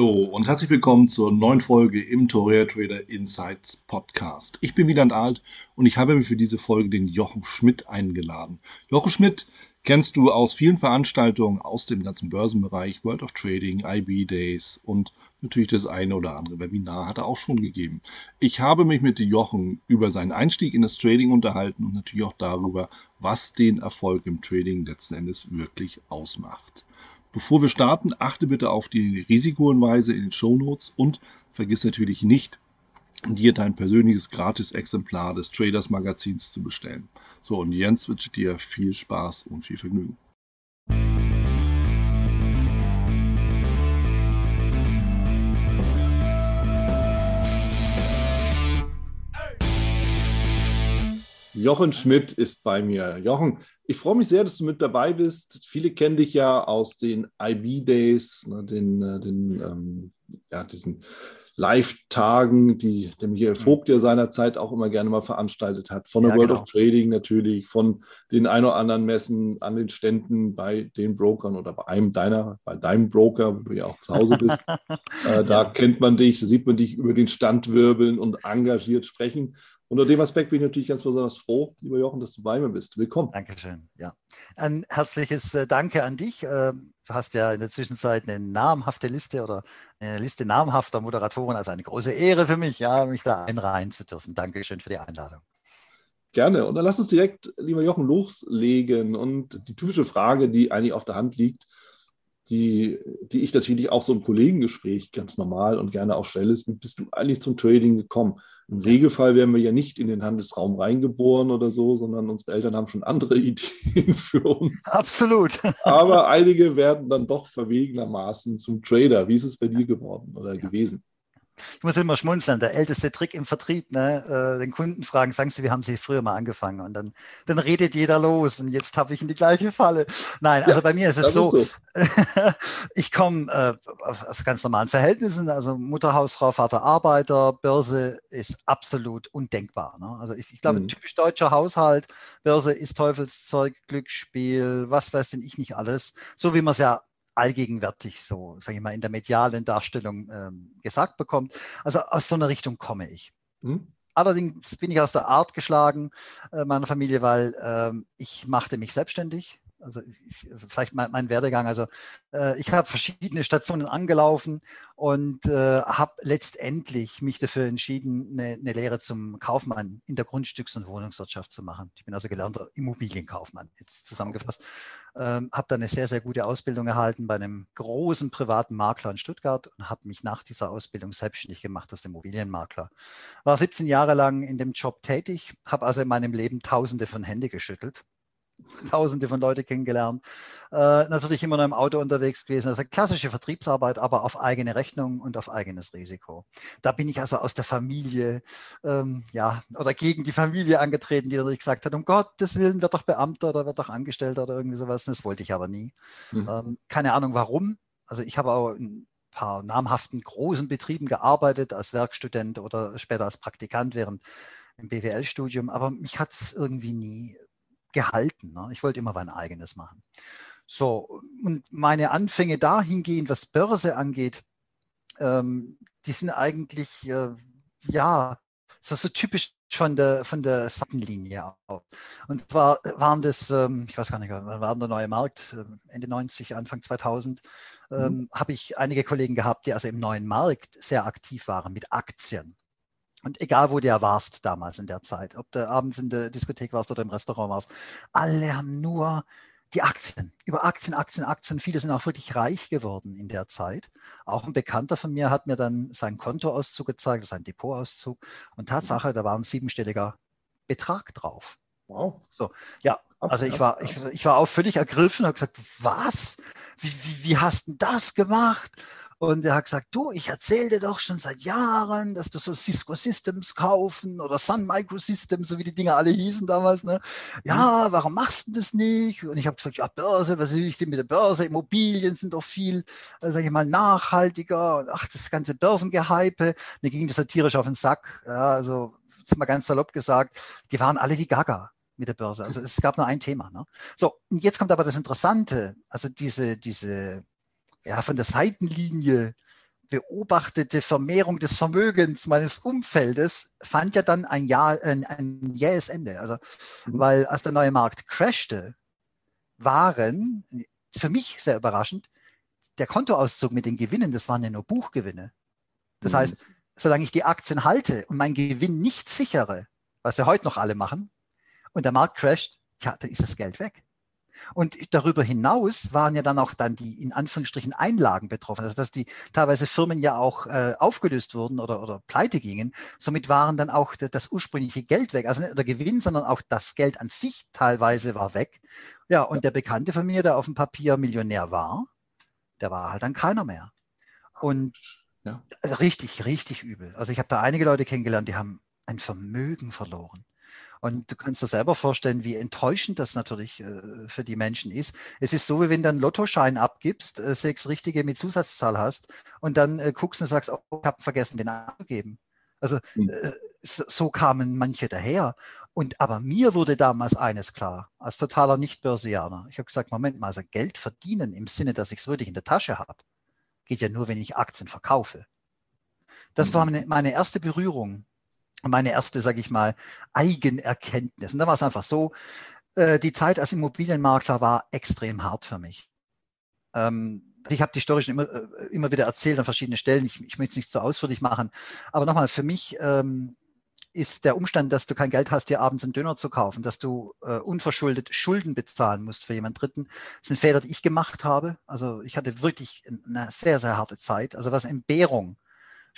Hallo und herzlich willkommen zur neuen Folge im Torea Trader Insights Podcast. Ich bin Wieland Alt und ich habe mir für diese Folge den Jochen Schmidt eingeladen. Jochen Schmidt kennst du aus vielen Veranstaltungen aus dem ganzen Börsenbereich, World of Trading, IB Days und natürlich das eine oder andere Webinar hat er auch schon gegeben. Ich habe mich mit Jochen über seinen Einstieg in das Trading unterhalten und natürlich auch darüber, was den Erfolg im Trading letzten Endes wirklich ausmacht. Bevor wir starten, achte bitte auf die Risikohinweise in den Show Notes und vergiss natürlich nicht, dir dein persönliches Gratis-Exemplar des Traders Magazins zu bestellen. So, und Jens wünsche dir viel Spaß und viel Vergnügen. Jochen Schmidt ist bei mir. Jochen, ich freue mich sehr, dass du mit dabei bist. Viele kennen dich ja aus den IB Days, ne, den, äh, den ähm, ja, diesen Live-Tagen, die der Michael mhm. Vogt ja seinerzeit auch immer gerne mal veranstaltet hat. Von der ja, World genau. of Trading natürlich, von den ein oder anderen Messen an den Ständen bei den Brokern oder bei einem deiner, bei deinem Broker, wo du ja auch zu Hause bist. äh, da ja. kennt man dich, da sieht man dich über den Stand wirbeln und engagiert sprechen. Unter dem Aspekt bin ich natürlich ganz besonders froh, lieber Jochen, dass du bei mir bist. Willkommen. Dankeschön. Ja. Ein herzliches äh, Danke an dich. Ähm, du hast ja in der Zwischenzeit eine namhafte Liste oder eine Liste namhafter Moderatoren. Also eine große Ehre für mich, ja, mich da einreihen zu dürfen. Dankeschön für die Einladung. Gerne. Und dann lass uns direkt, lieber Jochen, loslegen. Und die typische Frage, die eigentlich auf der Hand liegt, die, die ich natürlich auch so im Kollegengespräch ganz normal und gerne auch stelle, ist, wie bist du eigentlich zum Trading gekommen? Im Regelfall wären wir ja nicht in den Handelsraum reingeboren oder so, sondern unsere Eltern haben schon andere Ideen für uns. Absolut. Aber einige werden dann doch verwegenermaßen zum Trader. Wie ist es bei dir geworden oder ja. gewesen? Ich muss immer schmunzeln. Der älteste Trick im Vertrieb, ne? Äh, den Kunden fragen, sagen Sie, wie haben Sie früher mal angefangen? Und dann, dann redet jeder los und jetzt habe ich in die gleiche Falle. Nein, also ja, bei mir ist es so, so. ich komme äh, aus, aus, ganz normalen Verhältnissen, also Mutterhausfrau, Vater Arbeiter, Börse ist absolut undenkbar. Ne? Also ich, ich glaube, mhm. typisch deutscher Haushalt, Börse ist Teufelszeug, Glücksspiel, was weiß denn ich nicht alles, so wie man es ja allgegenwärtig so, sage ich mal, in der medialen Darstellung ähm, gesagt bekommt. Also aus so einer Richtung komme ich. Hm. Allerdings bin ich aus der Art geschlagen äh, meiner Familie, weil ähm, ich machte mich selbstständig also ich, vielleicht mein, mein, Werdegang. Also äh, ich habe verschiedene Stationen angelaufen und äh, habe letztendlich mich dafür entschieden, eine, eine, Lehre zum Kaufmann in der Grundstücks- und Wohnungswirtschaft zu machen. Ich bin also gelernter Immobilienkaufmann, jetzt zusammengefasst. Ähm, habe dann eine sehr, sehr gute Ausbildung erhalten bei einem großen privaten Makler in Stuttgart und habe mich nach dieser Ausbildung selbstständig gemacht als Immobilienmakler. War 17 Jahre lang in dem Job tätig, habe also in meinem Leben Tausende von Hände geschüttelt Tausende von Leuten kennengelernt. Äh, natürlich immer noch im Auto unterwegs gewesen. Also klassische Vertriebsarbeit, aber auf eigene Rechnung und auf eigenes Risiko. Da bin ich also aus der Familie, ähm, ja, oder gegen die Familie angetreten, die natürlich gesagt hat, um Gottes Willen, wird doch Beamter oder wird doch Angestellter oder irgendwie sowas. Das wollte ich aber nie. Mhm. Ähm, keine Ahnung warum. Also ich habe auch in ein paar namhaften großen Betrieben gearbeitet als Werkstudent oder später als Praktikant während im BWL-Studium, aber mich hat es irgendwie nie gehalten. Ne? Ich wollte immer mein eigenes machen. So, und meine Anfänge dahingehend, was Börse angeht, ähm, die sind eigentlich, äh, ja, so, so typisch von der, von der Seitenlinie aus. Und zwar waren das, ähm, ich weiß gar nicht, wann war der neue Markt, ähm, Ende 90, Anfang 2000, ähm, mhm. habe ich einige Kollegen gehabt, die also im neuen Markt sehr aktiv waren mit Aktien. Und egal, wo du warst damals in der Zeit, ob du abends in der Diskothek warst oder im Restaurant warst, alle haben nur die Aktien, über Aktien, Aktien, Aktien. Viele sind auch wirklich reich geworden in der Zeit. Auch ein Bekannter von mir hat mir dann seinen Kontoauszug gezeigt, sein Depotauszug. Und Tatsache, da war ein siebenstelliger Betrag drauf. Wow. So, ja, also ich war, ich, ich war auch völlig ergriffen und habe gesagt, was? Wie, wie, wie hast du das gemacht? Und er hat gesagt, du, ich erzähle dir doch schon seit Jahren, dass du so Cisco Systems kaufen oder Sun Microsystems, so wie die Dinger alle hießen damals. Ne? Ja, mhm. warum machst du das nicht? Und ich habe gesagt, ja, Börse, was will ich denn mit der Börse? Immobilien sind doch viel, äh, sage ich mal, nachhaltiger. Ach, das ganze Börsengehype. Mir ging das satirisch auf den Sack. Ja, also, jetzt mal ganz salopp gesagt, die waren alle wie Gaga mit der Börse. Also es gab nur ein Thema. Ne? So, und jetzt kommt aber das Interessante. Also diese, diese ja, von der Seitenlinie beobachtete Vermehrung des Vermögens meines Umfeldes fand ja dann ein Jahr, ein, ein jähes Ende. Also, mhm. weil als der neue Markt crashte, waren für mich sehr überraschend der Kontoauszug mit den Gewinnen, das waren ja nur Buchgewinne. Das mhm. heißt, solange ich die Aktien halte und meinen Gewinn nicht sichere, was ja heute noch alle machen, und der Markt crasht, ja, dann ist das Geld weg. Und darüber hinaus waren ja dann auch dann die in Anführungsstrichen Einlagen betroffen, also dass die teilweise Firmen ja auch äh, aufgelöst wurden oder, oder pleite gingen. Somit waren dann auch das ursprüngliche Geld weg, also nicht der Gewinn, sondern auch das Geld an sich teilweise war weg. Ja, und der Bekannte von mir, der auf dem Papier Millionär war, der war halt dann keiner mehr. Und ja. richtig, richtig übel. Also ich habe da einige Leute kennengelernt, die haben ein Vermögen verloren. Und du kannst dir selber vorstellen, wie enttäuschend das natürlich äh, für die Menschen ist. Es ist so, wie wenn du einen Lottoschein abgibst, äh, sechs richtige mit Zusatzzahl hast und dann äh, guckst und sagst, oh, ich habe vergessen, den abzugeben. Also mhm. so, so kamen manche daher. Und aber mir wurde damals eines klar, als totaler Nicht-Börsianer. Ich habe gesagt, Moment mal, also Geld verdienen im Sinne, dass ich es wirklich in der Tasche habe, geht ja nur, wenn ich Aktien verkaufe. Das war meine, meine erste Berührung meine erste, sage ich mal, Eigenerkenntnis. Und da war es einfach so, äh, die Zeit als Immobilienmakler war extrem hart für mich. Ähm, ich habe die Story schon immer, äh, immer wieder erzählt an verschiedenen Stellen. Ich, ich möchte es nicht so ausführlich machen. Aber nochmal, für mich ähm, ist der Umstand, dass du kein Geld hast, dir abends einen Döner zu kaufen, dass du äh, unverschuldet Schulden bezahlen musst für jemand Dritten. Das sind Fehler, die ich gemacht habe. Also ich hatte wirklich eine sehr, sehr harte Zeit. Also was Entbehrung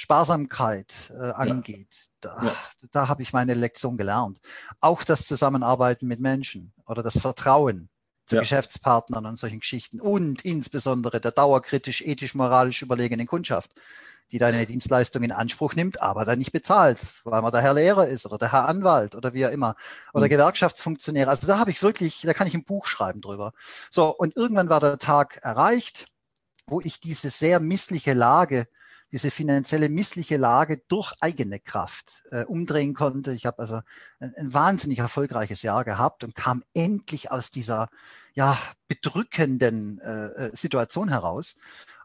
Sparsamkeit äh, angeht, ja. da, ja. da habe ich meine Lektion gelernt. Auch das Zusammenarbeiten mit Menschen oder das Vertrauen zu ja. Geschäftspartnern und solchen Geschichten und insbesondere der dauerkritisch, ethisch, moralisch überlegenen Kundschaft, die deine Dienstleistung in Anspruch nimmt, aber dann nicht bezahlt, weil man der Herr Lehrer ist oder der Herr Anwalt oder wie auch immer oder mhm. Gewerkschaftsfunktionär. Also da habe ich wirklich, da kann ich ein Buch schreiben drüber. So, und irgendwann war der Tag erreicht, wo ich diese sehr missliche Lage diese finanzielle missliche Lage durch eigene Kraft äh, umdrehen konnte. Ich habe also ein, ein, wahnsinnig erfolgreiches Jahr gehabt und kam endlich aus dieser ja bedrückenden äh, äh Situation heraus,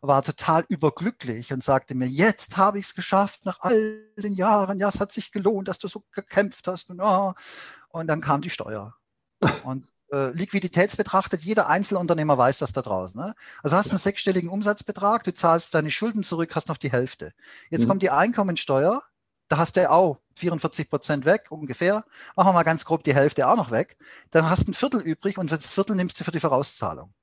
war total überglücklich und sagte mir, jetzt habe ich es geschafft nach all den Jahren. Ja, es hat sich gelohnt, dass du so gekämpft hast. Und, oh. und dann kam die Steuer. Und äh, liquiditätsbetrachtet, jeder Einzelunternehmer weiß das da draußen. Ne? Also hast ja. einen sechsstelligen Umsatzbetrag, du zahlst deine Schulden zurück, hast noch die Hälfte. Jetzt mhm. kommt die Einkommensteuer, da hast du auch 44 Prozent weg, ungefähr. Machen wir mal ganz grob die Hälfte auch noch weg. Dann hast du ein Viertel übrig und das Viertel nimmst du für die Vorauszahlung.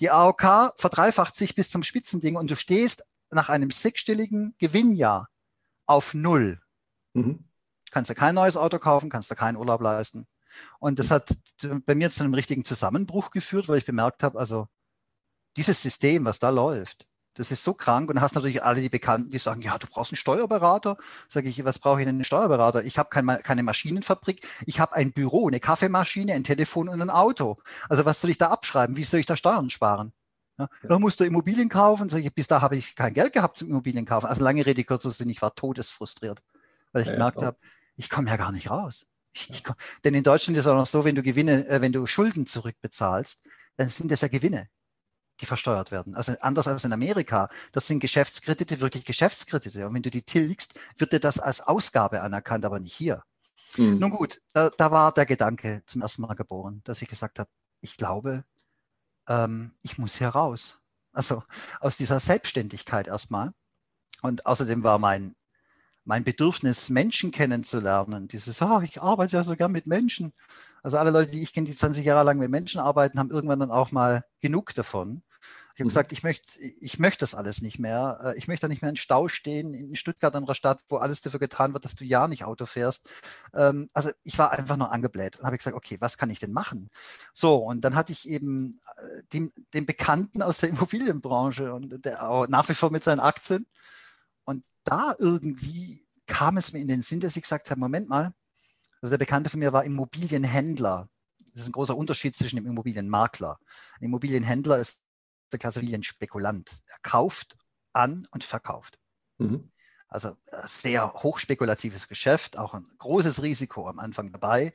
Die AOK verdreifacht sich bis zum Spitzending und du stehst nach einem sechsstelligen Gewinnjahr auf Null. Mhm. Kannst du kein neues Auto kaufen, kannst du keinen Urlaub leisten. Und das hat bei mir zu einem richtigen Zusammenbruch geführt, weil ich bemerkt habe, also dieses System, was da läuft, das ist so krank und hast natürlich alle die Bekannten, die sagen, ja, du brauchst einen Steuerberater. Sage ich, was brauche ich denn einen Steuerberater? Ich habe kein, keine Maschinenfabrik, ich habe ein Büro, eine Kaffeemaschine, ein Telefon und ein Auto. Also was soll ich da abschreiben? Wie soll ich da Steuern sparen? Ja, da musst du Immobilien kaufen. Sag ich, bis da habe ich kein Geld gehabt zum Immobilien kaufen. Also lange Rede, kurzer Sinn, ich war todesfrustriert, weil ich ja, gemerkt habe, ich komme ja gar nicht raus. Ich, denn in Deutschland ist es auch noch so, wenn du Gewinne, äh, wenn du Schulden zurückbezahlst, dann sind das ja Gewinne, die versteuert werden. Also anders als in Amerika. Das sind Geschäftskredite, wirklich Geschäftskredite. Und wenn du die tilgst, wird dir das als Ausgabe anerkannt, aber nicht hier. Mhm. Nun gut, da, da, war der Gedanke zum ersten Mal geboren, dass ich gesagt habe, ich glaube, ähm, ich muss hier raus. Also aus dieser Selbstständigkeit erstmal. Und außerdem war mein mein Bedürfnis, Menschen kennenzulernen. Dieses, ah, ich arbeite ja so gern mit Menschen. Also alle Leute, die ich kenne, die 20 Jahre lang mit Menschen arbeiten, haben irgendwann dann auch mal genug davon. Ich habe mhm. gesagt, ich möchte ich möchte das alles nicht mehr. Äh, ich möchte nicht mehr in Stau stehen in Stuttgart, einer Stadt, wo alles dafür getan wird, dass du ja nicht Auto fährst. Ähm, also ich war einfach nur angebläht und habe gesagt, okay, was kann ich denn machen? So, und dann hatte ich eben äh, den, den Bekannten aus der Immobilienbranche und der auch nach wie vor mit seinen Aktien. Da irgendwie kam es mir in den Sinn, dass ich gesagt habe, Moment mal, also der Bekannte von mir war Immobilienhändler. Das ist ein großer Unterschied zwischen dem Immobilienmakler. Ein Immobilienhändler ist der Klasse Immobilienspekulant. Er kauft an und verkauft. Mhm. Also äh, sehr hochspekulatives Geschäft, auch ein großes Risiko am Anfang dabei.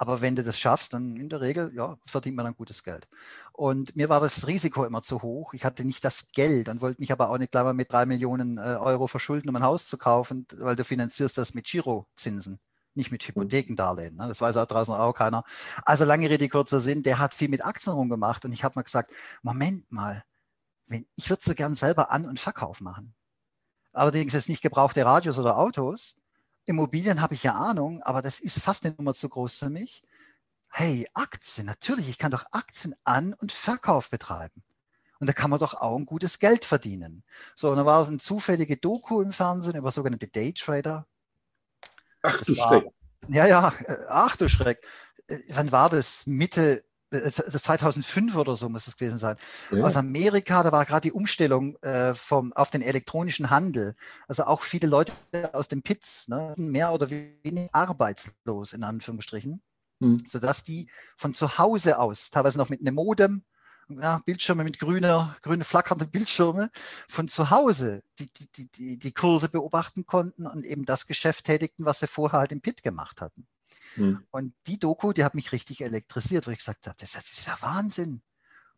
Aber wenn du das schaffst, dann in der Regel ja, verdient man dann gutes Geld. Und mir war das Risiko immer zu hoch. Ich hatte nicht das Geld und wollte mich aber auch nicht gleich mal mit drei Millionen äh, Euro verschulden, um ein Haus zu kaufen, weil du finanzierst das mit Girozinsen nicht mit Hypothekendarlehen. Ne? Das weiß auch draußen auch keiner. Also lange Rede, kurzer Sinn, der hat viel mit Aktien rumgemacht und ich habe mal gesagt, Moment mal, wenn, ich würde so gern selber An- und Verkauf machen. Allerdings ist nicht gebrauchte Radios oder Autos. Immobilien habe ich ja Ahnung, aber das ist fast eine Nummer zu groß für mich. Hey, Aktien, natürlich, ich kann doch Aktien An- und Verkauf betreiben. Und da kann man doch auch ein gutes Geld verdienen. So, und dann war es eine zufällige Doku im Fernsehen über sogenannte Daytrader. Ach du war, Schreck. Ja, ja, äh, ach du Schreck. Äh, wann war das? Mitte 2005 äh, oder so muss es gewesen sein. Ja. Aus Amerika, da war gerade die Umstellung äh, vom, auf den elektronischen Handel. Also auch viele Leute aus den Pits, ne, mehr oder weniger arbeitslos in Anführungsstrichen, hm. sodass die von zu Hause aus, teilweise noch mit einem Modem, ja, Bildschirme mit grüner, grüne flackernde Bildschirme von zu Hause die, die, die, die Kurse beobachten konnten und eben das Geschäft tätigten, was sie vorher halt im Pit gemacht hatten. Hm. Und die Doku, die hat mich richtig elektrisiert, wo ich gesagt habe, das, das ist ja Wahnsinn.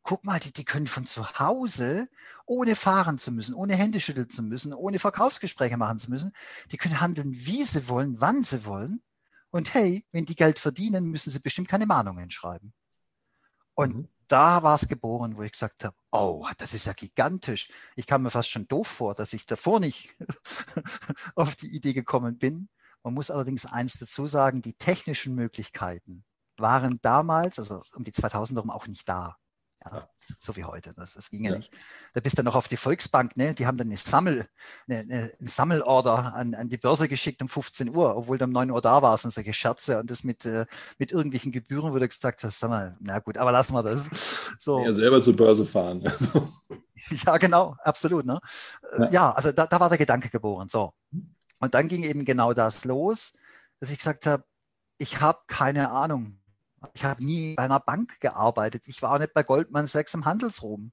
Guck mal, die, die können von zu Hause, ohne fahren zu müssen, ohne Hände schütteln zu müssen, ohne Verkaufsgespräche machen zu müssen, die können handeln, wie sie wollen, wann sie wollen. Und hey, wenn die Geld verdienen, müssen sie bestimmt keine Mahnungen schreiben. Und mhm da war es geboren, wo ich gesagt habe, oh, das ist ja gigantisch. Ich kam mir fast schon doof vor, dass ich davor nicht auf die Idee gekommen bin. Man muss allerdings eins dazu sagen, die technischen Möglichkeiten waren damals, also um die 2000 herum auch nicht da. Ja, so wie heute. Das, das ging ja, ja, nicht. Da bist du noch auf die Volksbank, ne? Die haben dann eine Sammel, eine, eine, Sammelorder an, an die Börse geschickt um 15 Uhr, obwohl du um 9 Uhr da warst und solche Scherze und das mit, äh, mit irgendwelchen Gebühren, wo du gesagt hast, sag mal, na gut, aber lassen wir das. So. Ja, selber zur Börse fahren. ja, genau, absolut. Ne? Ja. ja, also da, da war der Gedanke geboren. So. Und dann ging eben genau das los, dass ich gesagt habe, ich habe keine Ahnung, ich habe nie bei einer Bank gearbeitet. Ich war auch nicht bei Goldman Sachs im Handelsroom.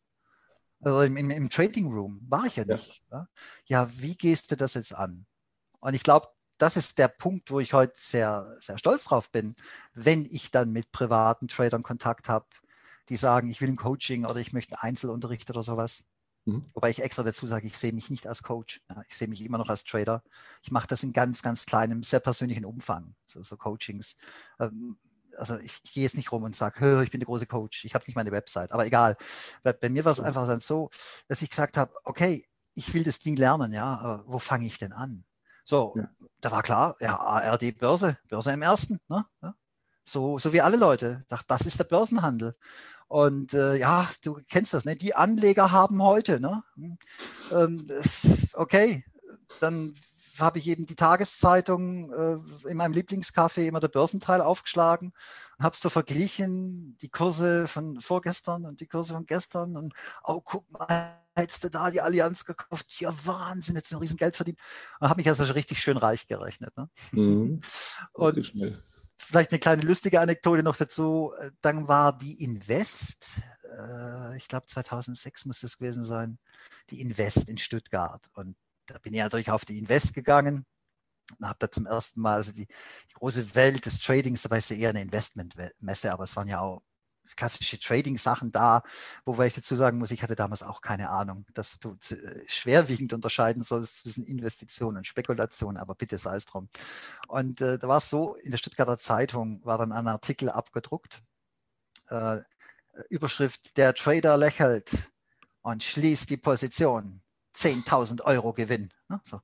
Also im, im, im Trading Room war ich ja nicht. Ja. ja, wie gehst du das jetzt an? Und ich glaube, das ist der Punkt, wo ich heute sehr, sehr stolz drauf bin, wenn ich dann mit privaten Tradern Kontakt habe, die sagen, ich will ein Coaching oder ich möchte Einzelunterricht oder sowas. Mhm. Wobei ich extra dazu sage, ich sehe mich nicht als Coach. Ich sehe mich immer noch als Trader. Ich mache das in ganz, ganz kleinem, sehr persönlichen Umfang, so, so Coachings. Ähm, also ich, ich gehe jetzt nicht rum und sage, ich bin der große Coach, ich habe nicht meine Website, aber egal. Bei, mir war es einfach dann so, dass ich gesagt habe, okay, ich will das Ding lernen, ja, aber wo fange ich denn an? So, ja. da war klar, ja, ARD Börse, Börse im ersten, ne? So, so wie alle Leute. Dachte, das ist der Börsenhandel. Und äh, ja, du kennst das, ne? Die Anleger haben heute, ne? Hm, ähm, okay, dann habe ich eben die Tageszeitung äh, in meinem Lieblingscafé immer der Börsenteil aufgeschlagen und habe so verglichen, die Kurse von vorgestern und die Kurse von gestern und oh, guck mal, hättest du da die Allianz gekauft, ja Wahnsinn, jetzt ein Riesengeld verdient. Und habe mich also richtig schön reich gerechnet. Ne? Mhm. und vielleicht eine kleine lustige Anekdote noch dazu. Dann war die Invest, äh, ich glaube 2006 muss das gewesen sein, die Invest in Stuttgart. Und da bin ich natürlich auf die Invest gegangen und habe da zum ersten Mal also die, die große Welt des Tradings, dabei ist ja eher eine Investmentmesse, aber es waren ja auch klassische Trading-Sachen da, wobei ich dazu sagen muss, ich hatte damals auch keine Ahnung, dass du äh, schwerwiegend unterscheiden sollst zwischen Investition und Spekulation, aber bitte sei es drum. Und äh, da war es so, in der Stuttgarter Zeitung war dann ein Artikel abgedruckt, äh, Überschrift, der Trader lächelt und schließt die Position. 10.000 Euro Gewinn. Ne? So.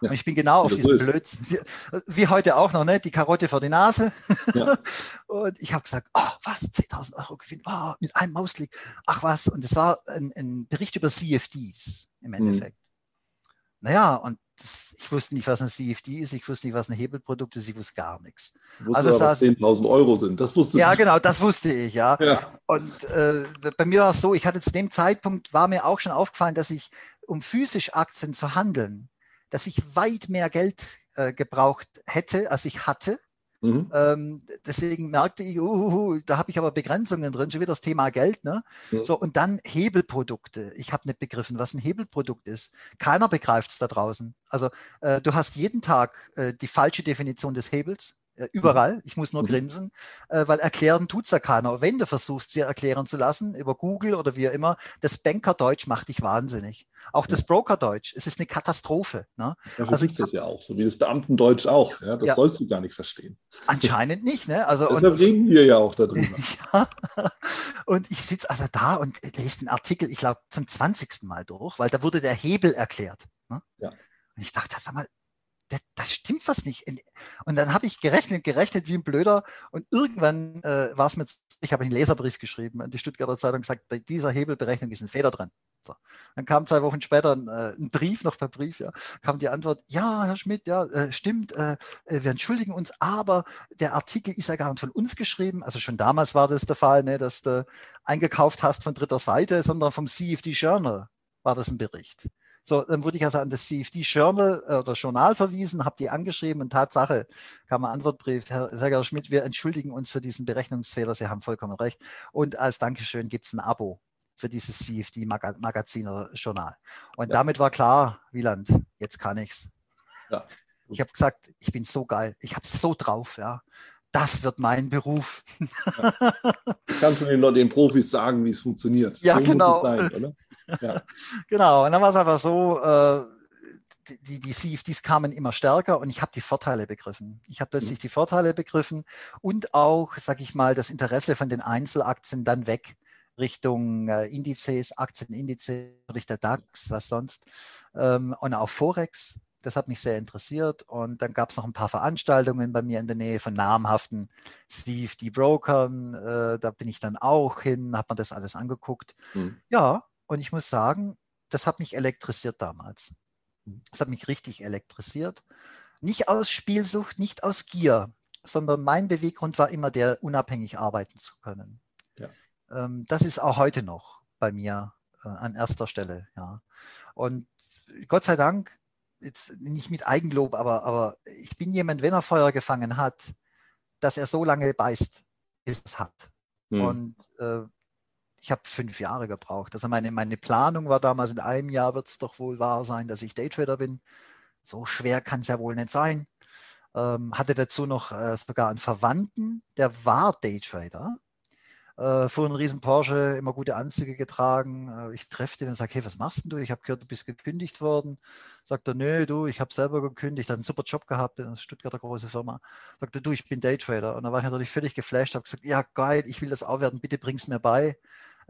Ja. Und ich bin genau auf diesem Blödsinn, wie heute auch noch, ne? die Karotte vor die Nase. Ja. und ich habe gesagt, oh, was, 10.000 Euro Gewinn, oh, mit einem Mausklick, ach was. Und es war ein, ein, Bericht über CFDs im mhm. Endeffekt. Mhm. Naja, und das, ich wusste nicht, was ein CFD ist, ich wusste nicht, was ein Hebelprodukt ist, ich wusste gar nichts. Also was 10.000 Euro sind, das wusste ich. Ja, genau, das wusste ich, ja. ja. Und äh, bei mir war es so, ich hatte zu dem Zeitpunkt, war mir auch schon aufgefallen, dass ich, um physisch Aktien zu handeln, dass ich weit mehr Geld äh, gebraucht hätte, als ich hatte. Mhm. Ähm, deswegen merkte ich, uh, da habe ich aber Begrenzungen drin, schon wieder das Thema Geld. Ne? Mhm. So, und dann Hebelprodukte. Ich habe nicht begriffen, was ein Hebelprodukt ist. Keiner begreift es da draußen. Also äh, du hast jeden Tag äh, die falsche Definition des Hebels. Äh, überall. Ich muss nur mhm. grinsen, äh, weil erklären tut es ja keiner. Wenn du versuchst, sie erklären zu lassen, über Google oder wie immer, das Bankerdeutsch macht dich wahnsinnig. Auch das Brokerdeutsch, es ist eine Katastrophe. Ne? Ja, also ich ja auch, so wie das Beamtendeutsch auch. Ja? Das ja. sollst du gar nicht verstehen. Anscheinend nicht. Ne? Also, Deshalb und, reden wir ja auch darüber. ja. Und ich sitze also da und lese den Artikel, ich glaube, zum 20. Mal durch, weil da wurde der Hebel erklärt. Ne? Ja. Und ich dachte, sag mal, das, das stimmt was nicht. Und dann habe ich gerechnet, gerechnet wie ein Blöder. Und irgendwann äh, war es mit, ich habe einen Leserbrief geschrieben an die Stuttgarter Zeitung gesagt, bei dieser Hebelberechnung ist ein Fehler dran. So. Dann kam zwei Wochen später ein, äh, ein, Brief, noch per Brief, ja, kam die Antwort, ja, Herr Schmidt, ja, äh, stimmt, äh, äh, wir entschuldigen uns, aber der Artikel ist ja gar nicht von uns geschrieben. Also schon damals war das der Fall, ne, dass du eingekauft hast von dritter Seite, sondern vom CFD Journal war das ein Bericht. So, dann wurde ich also an das CFD Journal äh, oder Journal verwiesen, habe die angeschrieben und Tatsache kam ein Antwortbrief, Herr Serger Schmidt, wir entschuldigen uns für diesen Berechnungsfehler, Sie haben vollkommen recht. Und als Dankeschön gibt es ein Abo für dieses CFD-Magazin oder Journal. Und ja. damit war klar, Wieland, jetzt kann ich's. Ja. Ich habe gesagt, ich bin so geil, ich habe so drauf, ja. Das wird mein Beruf. Ja. Kannst du den, den Profis sagen, wie es funktioniert? Ja, so genau. Sein, ja. genau, und dann war es einfach so, äh, die, die CFDs kamen immer stärker und ich habe die Vorteile begriffen. Ich habe plötzlich mhm. die Vorteile begriffen und auch, sage ich mal, das Interesse von den Einzelaktien dann weg Richtung äh, Indizes, Aktienindizes, der DAX, was sonst. Ähm, und auch Forex. Das hat mich sehr interessiert. Und dann gab es noch ein paar Veranstaltungen bei mir in der Nähe von namhaften Steve D. Brokern. Äh, da bin ich dann auch hin, habe mir das alles angeguckt. Mhm. Ja, und ich muss sagen, das hat mich elektrisiert damals. Mhm. Das hat mich richtig elektrisiert. Nicht aus Spielsucht, nicht aus Gier, sondern mein Beweggrund war immer der, unabhängig arbeiten zu können. Ja. Ähm, das ist auch heute noch bei mir äh, an erster Stelle. Ja. Und Gott sei Dank, jetzt nicht mit Eigenlob, aber, aber ich bin jemand, wenn er Feuer gefangen hat, dass er so lange beißt, bis es hat. Hm. Und äh, ich habe fünf Jahre gebraucht. Also meine, meine Planung war damals, in einem Jahr wird es doch wohl wahr sein, dass ich Daytrader bin. So schwer kann es ja wohl nicht sein. Ähm, hatte dazu noch äh, sogar einen Verwandten, der war Daytrader. Äh, fuhr einen riesen Porsche, immer gute Anzüge getragen. Äh, ich treffe den und sage, hey, was machst denn du? Ich habe gehört, du bist gekündigt worden. Sagt er, nö, du, ich habe selber gekündigt, habe einen super Job gehabt in einer Stuttgarter große Firma. Sagt er, du, ich bin Daytrader. Und da war ich natürlich völlig geflasht, habe gesagt, ja geil, ich will das auch werden, bitte bring's mir bei.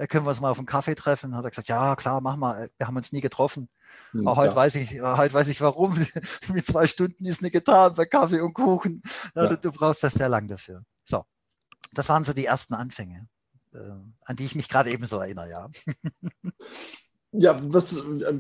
Äh, können wir uns mal auf einen Kaffee treffen? Hat er gesagt, ja, klar, mach mal. Äh, wir haben uns nie getroffen. Hm, Aber heute weiß ich, äh, heute weiß ich warum. Mit zwei Stunden ist nicht getan bei Kaffee und Kuchen. Ja, ja. Du, du, brauchst das sehr lang dafür. So. Das waren so die ersten Anfänge, äh, an die ich mich gerade ebenso erinnere, ja. Ja, was,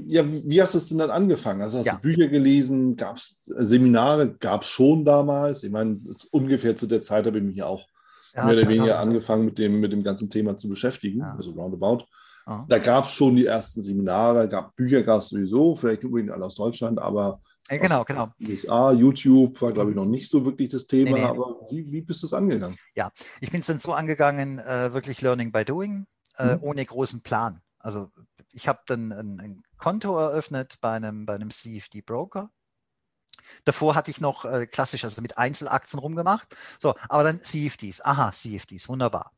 ja, wie hast du es denn dann angefangen? Also hast ja. du Bücher gelesen, gab es Seminare, gab es schon damals? Ich meine, ungefähr zu der Zeit habe ich mich auch ja, mehr oder weniger angefangen mit dem, mit dem ganzen Thema zu beschäftigen, ja. also roundabout. Ja. Da gab es schon die ersten Seminare, gab Bücher gab es sowieso, vielleicht übrigens alle aus Deutschland, aber ja, genau, genau. USA, YouTube war, glaube ich, noch nicht so wirklich das Thema, nee, nee. aber wie, wie bist du es angegangen? Ja, ich bin es dann so angegangen, äh, wirklich Learning by Doing, äh, mhm. ohne großen Plan. Also ich habe dann ein, ein, Konto eröffnet bei einem, bei einem CFD-Broker Davor hatte ich noch äh, klassisch, also mit Einzelaktien rumgemacht. So, aber dann CFDs. Aha, CFDs, wunderbar.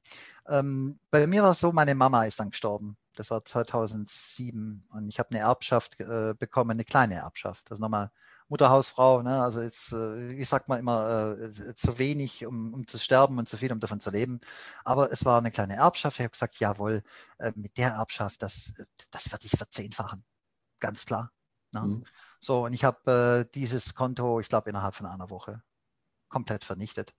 Ähm, bei mir war es so, meine Mama ist dann gestorben. Das war 2007 und ich habe eine Erbschaft äh, bekommen, eine kleine Erbschaft. Also nochmal Mutterhausfrau, ne? also jetzt, äh, ich sag mal immer, äh, zu wenig, um, um, zu sterben und zu viel, um davon zu leben. Aber es war eine kleine Erbschaft. Ich habe gesagt, jawohl, äh, mit der Erbschaft, das, das werde ich verzehnfachen. Ganz klar. Ne? Mhm. So, und ich habe äh, dieses Konto, ich glaube, innerhalb von einer Woche komplett vernichtet.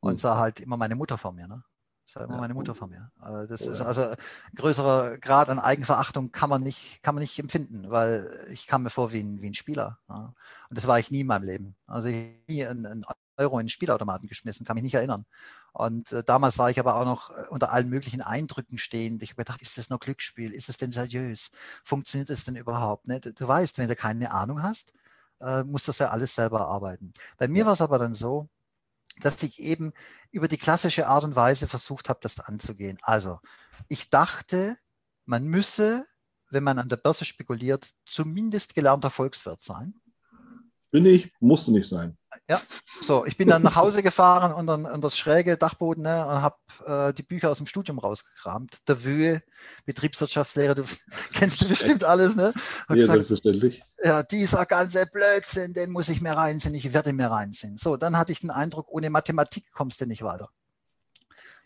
Und mhm. sah halt immer meine Mutter vor mir. Ne? Das war immer ja. meine Mutter vor mir. Also das oh, ist also ein größerer Grad an Eigenverachtung kann man nicht, kann man nicht empfinden, weil ich kam mir vor wie ein, wie ein Spieler. Ja. Und das war ich nie in meinem Leben. Also ich nie ein, ein Euro in den Spielautomaten geschmissen, kann mich nicht erinnern. Und äh, damals war ich aber auch noch äh, unter allen möglichen Eindrücken stehend. Ich habe gedacht, ist das noch Glücksspiel? Ist es denn seriös? Funktioniert das denn überhaupt? Ne? Du, du, weißt, wenn du keine Ahnung hast, äh, musst du das ja alles selber arbeiten. Bei mir war es aber dann so, dass ich eben über die klassische Art und Weise versucht habe, das anzugehen. Also, ich dachte, man müsse, wenn man an der Börse spekuliert, zumindest gelernter Volkswirt sein. Bin ich, musste nicht sein. Ja, so, ich bin dann nach Hause gefahren und dann an das schräge Dachboden ne, und habe äh, die Bücher aus dem Studium rausgekramt. Der Wühe, Betriebswirtschaftslehre, du kennst du bestimmt alles, ne? ja, gesagt, selbstverständlich. Ja, dieser ganze Blödsinn, den muss ich mir reinziehen, ich werde mir reinziehen. So, dann hatte ich den Eindruck, ohne Mathematik kommst du nicht weiter.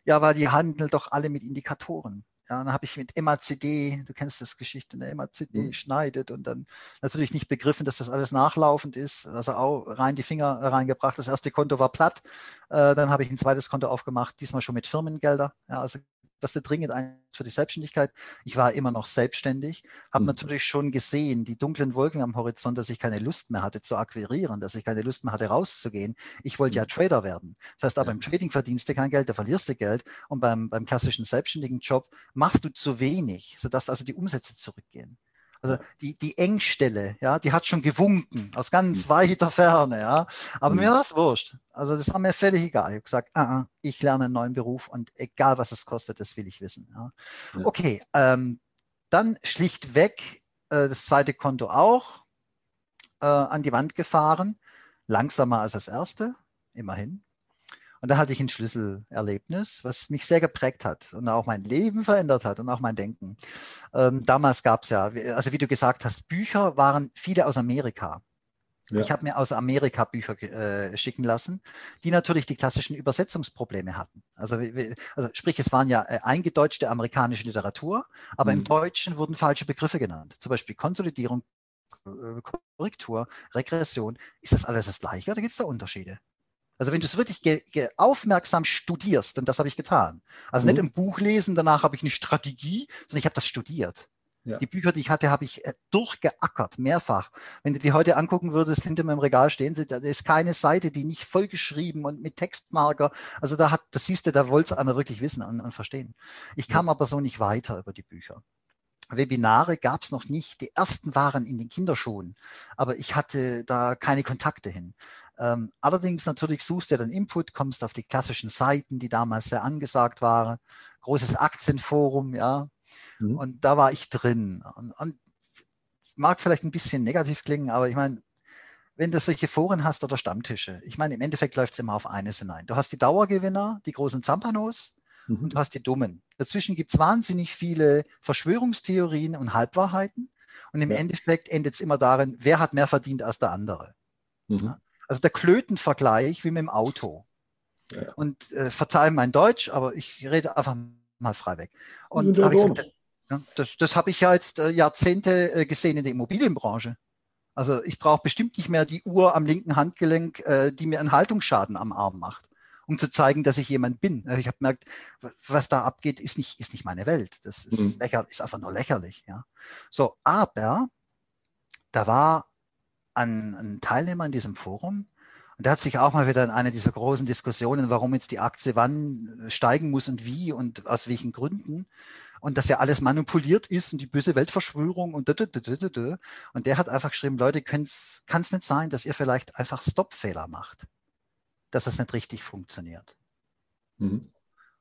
Ja, weil die handeln doch alle mit Indikatoren. Ja, dann habe ich mit MACD, du kennst das Geschichte, ne? MACD mhm. schneidet und dann natürlich nicht begriffen, dass das alles nachlaufend ist. Also auch rein die Finger reingebracht. Das erste Konto war platt. Äh, dann habe ich ein zweites Konto aufgemacht, diesmal schon mit Firmengelder. Ja, also was der dringend für die Selbstständigkeit. Ich war immer noch selbstständig, habe mhm. natürlich schon gesehen, die dunklen Wolken am Horizont, dass ich keine Lust mehr hatte zu akquirieren, dass ich keine Lust mehr hatte rauszugehen. Ich wollte mhm. ja Trader werden. Das heißt, aber ja. im Trading verdienst du kein Geld, da verlierst du Geld und beim, beim klassischen selbstständigen Job machst du zu wenig, sodass also die Umsätze zurückgehen. Also die, die Engstelle, ja, die hat schon gewunken aus ganz mhm. weiter Ferne, ja. Aber mhm. mir war es wurscht. Also das war mir völlig egal. Ich habe gesagt, uh -uh, ich lerne einen neuen Beruf und egal was es kostet, das will ich wissen. Ja. Ja. Okay, ähm, dann schlichtweg äh, das zweite Konto auch äh, an die Wand gefahren. Langsamer als das erste, immerhin. Und dann hatte ich ein Schlüsselerlebnis, was mich sehr geprägt hat und auch mein Leben verändert hat und auch mein Denken. Ähm, damals gab es ja, also wie du gesagt hast, Bücher waren viele aus Amerika. Ja. Ich habe mir aus Amerika Bücher äh, schicken lassen, die natürlich die klassischen Übersetzungsprobleme hatten. Also, also sprich, es waren ja äh, eingedeutschte amerikanische Literatur, aber mhm. im Deutschen wurden falsche Begriffe genannt. Zum Beispiel Konsolidierung, äh, Korrektur, Regression. Ist das alles das Gleiche oder gibt es da Unterschiede? Also wenn du es wirklich aufmerksam studierst, denn das habe ich getan. Also mhm. nicht im Buch lesen, danach habe ich eine Strategie, sondern ich habe das studiert. Ja. Die Bücher, die ich hatte, habe ich äh, durchgeackert, mehrfach. Wenn du die heute angucken würdest, hinter meinem Regal stehen sie, da ist keine Seite, die nicht vollgeschrieben und mit Textmarker. Also da hat, das siehst du, da wollte es einer wirklich wissen und, und verstehen. Ich kam ja. aber so nicht weiter über die Bücher. Webinare gab es noch nicht. Die ersten waren in den Kinderschuhen, aber ich hatte da keine Kontakte hin. Ähm, allerdings natürlich suchst du dann Input, kommst auf die klassischen Seiten, die damals sehr angesagt waren. Großes Aktienforum, ja. Mhm. Und da war ich drin. Und, und mag vielleicht ein bisschen negativ klingen, aber ich meine, wenn du solche Foren hast oder Stammtische, ich meine, im Endeffekt läuft es immer auf eines hinein. Du hast die Dauergewinner, die großen Zampanos mhm. und du hast die Dummen. Dazwischen gibt es wahnsinnig viele Verschwörungstheorien und Halbwahrheiten. Und im ja. Endeffekt endet es immer darin, wer hat mehr verdient als der andere. Mhm. Ja? Also der Klötenvergleich wie mit dem Auto. Ja. Und äh, verzeih mein Deutsch, aber ich rede einfach mal frei weg. Und habe ich gesagt, das, das habe ich ja jetzt äh, Jahrzehnte äh, gesehen in der Immobilienbranche. Also ich brauche bestimmt nicht mehr die Uhr am linken Handgelenk, äh, die mir einen Haltungsschaden am Arm macht, um zu zeigen, dass ich jemand bin. Ich habe gemerkt, was da abgeht, ist nicht, ist nicht meine Welt. Das ist, mhm. lächer, ist einfach nur lächerlich. Ja. So, aber da war ein, ein Teilnehmer in diesem Forum, und der hat sich auch mal wieder in einer dieser großen Diskussionen, warum jetzt die Aktie wann steigen muss und wie und aus welchen Gründen. Und dass ja alles manipuliert ist und die böse Weltverschwörung und da, da, da, da, da. Und der hat einfach geschrieben, Leute, kann es nicht sein, dass ihr vielleicht einfach Stoppfehler macht, dass es nicht richtig funktioniert. Mhm.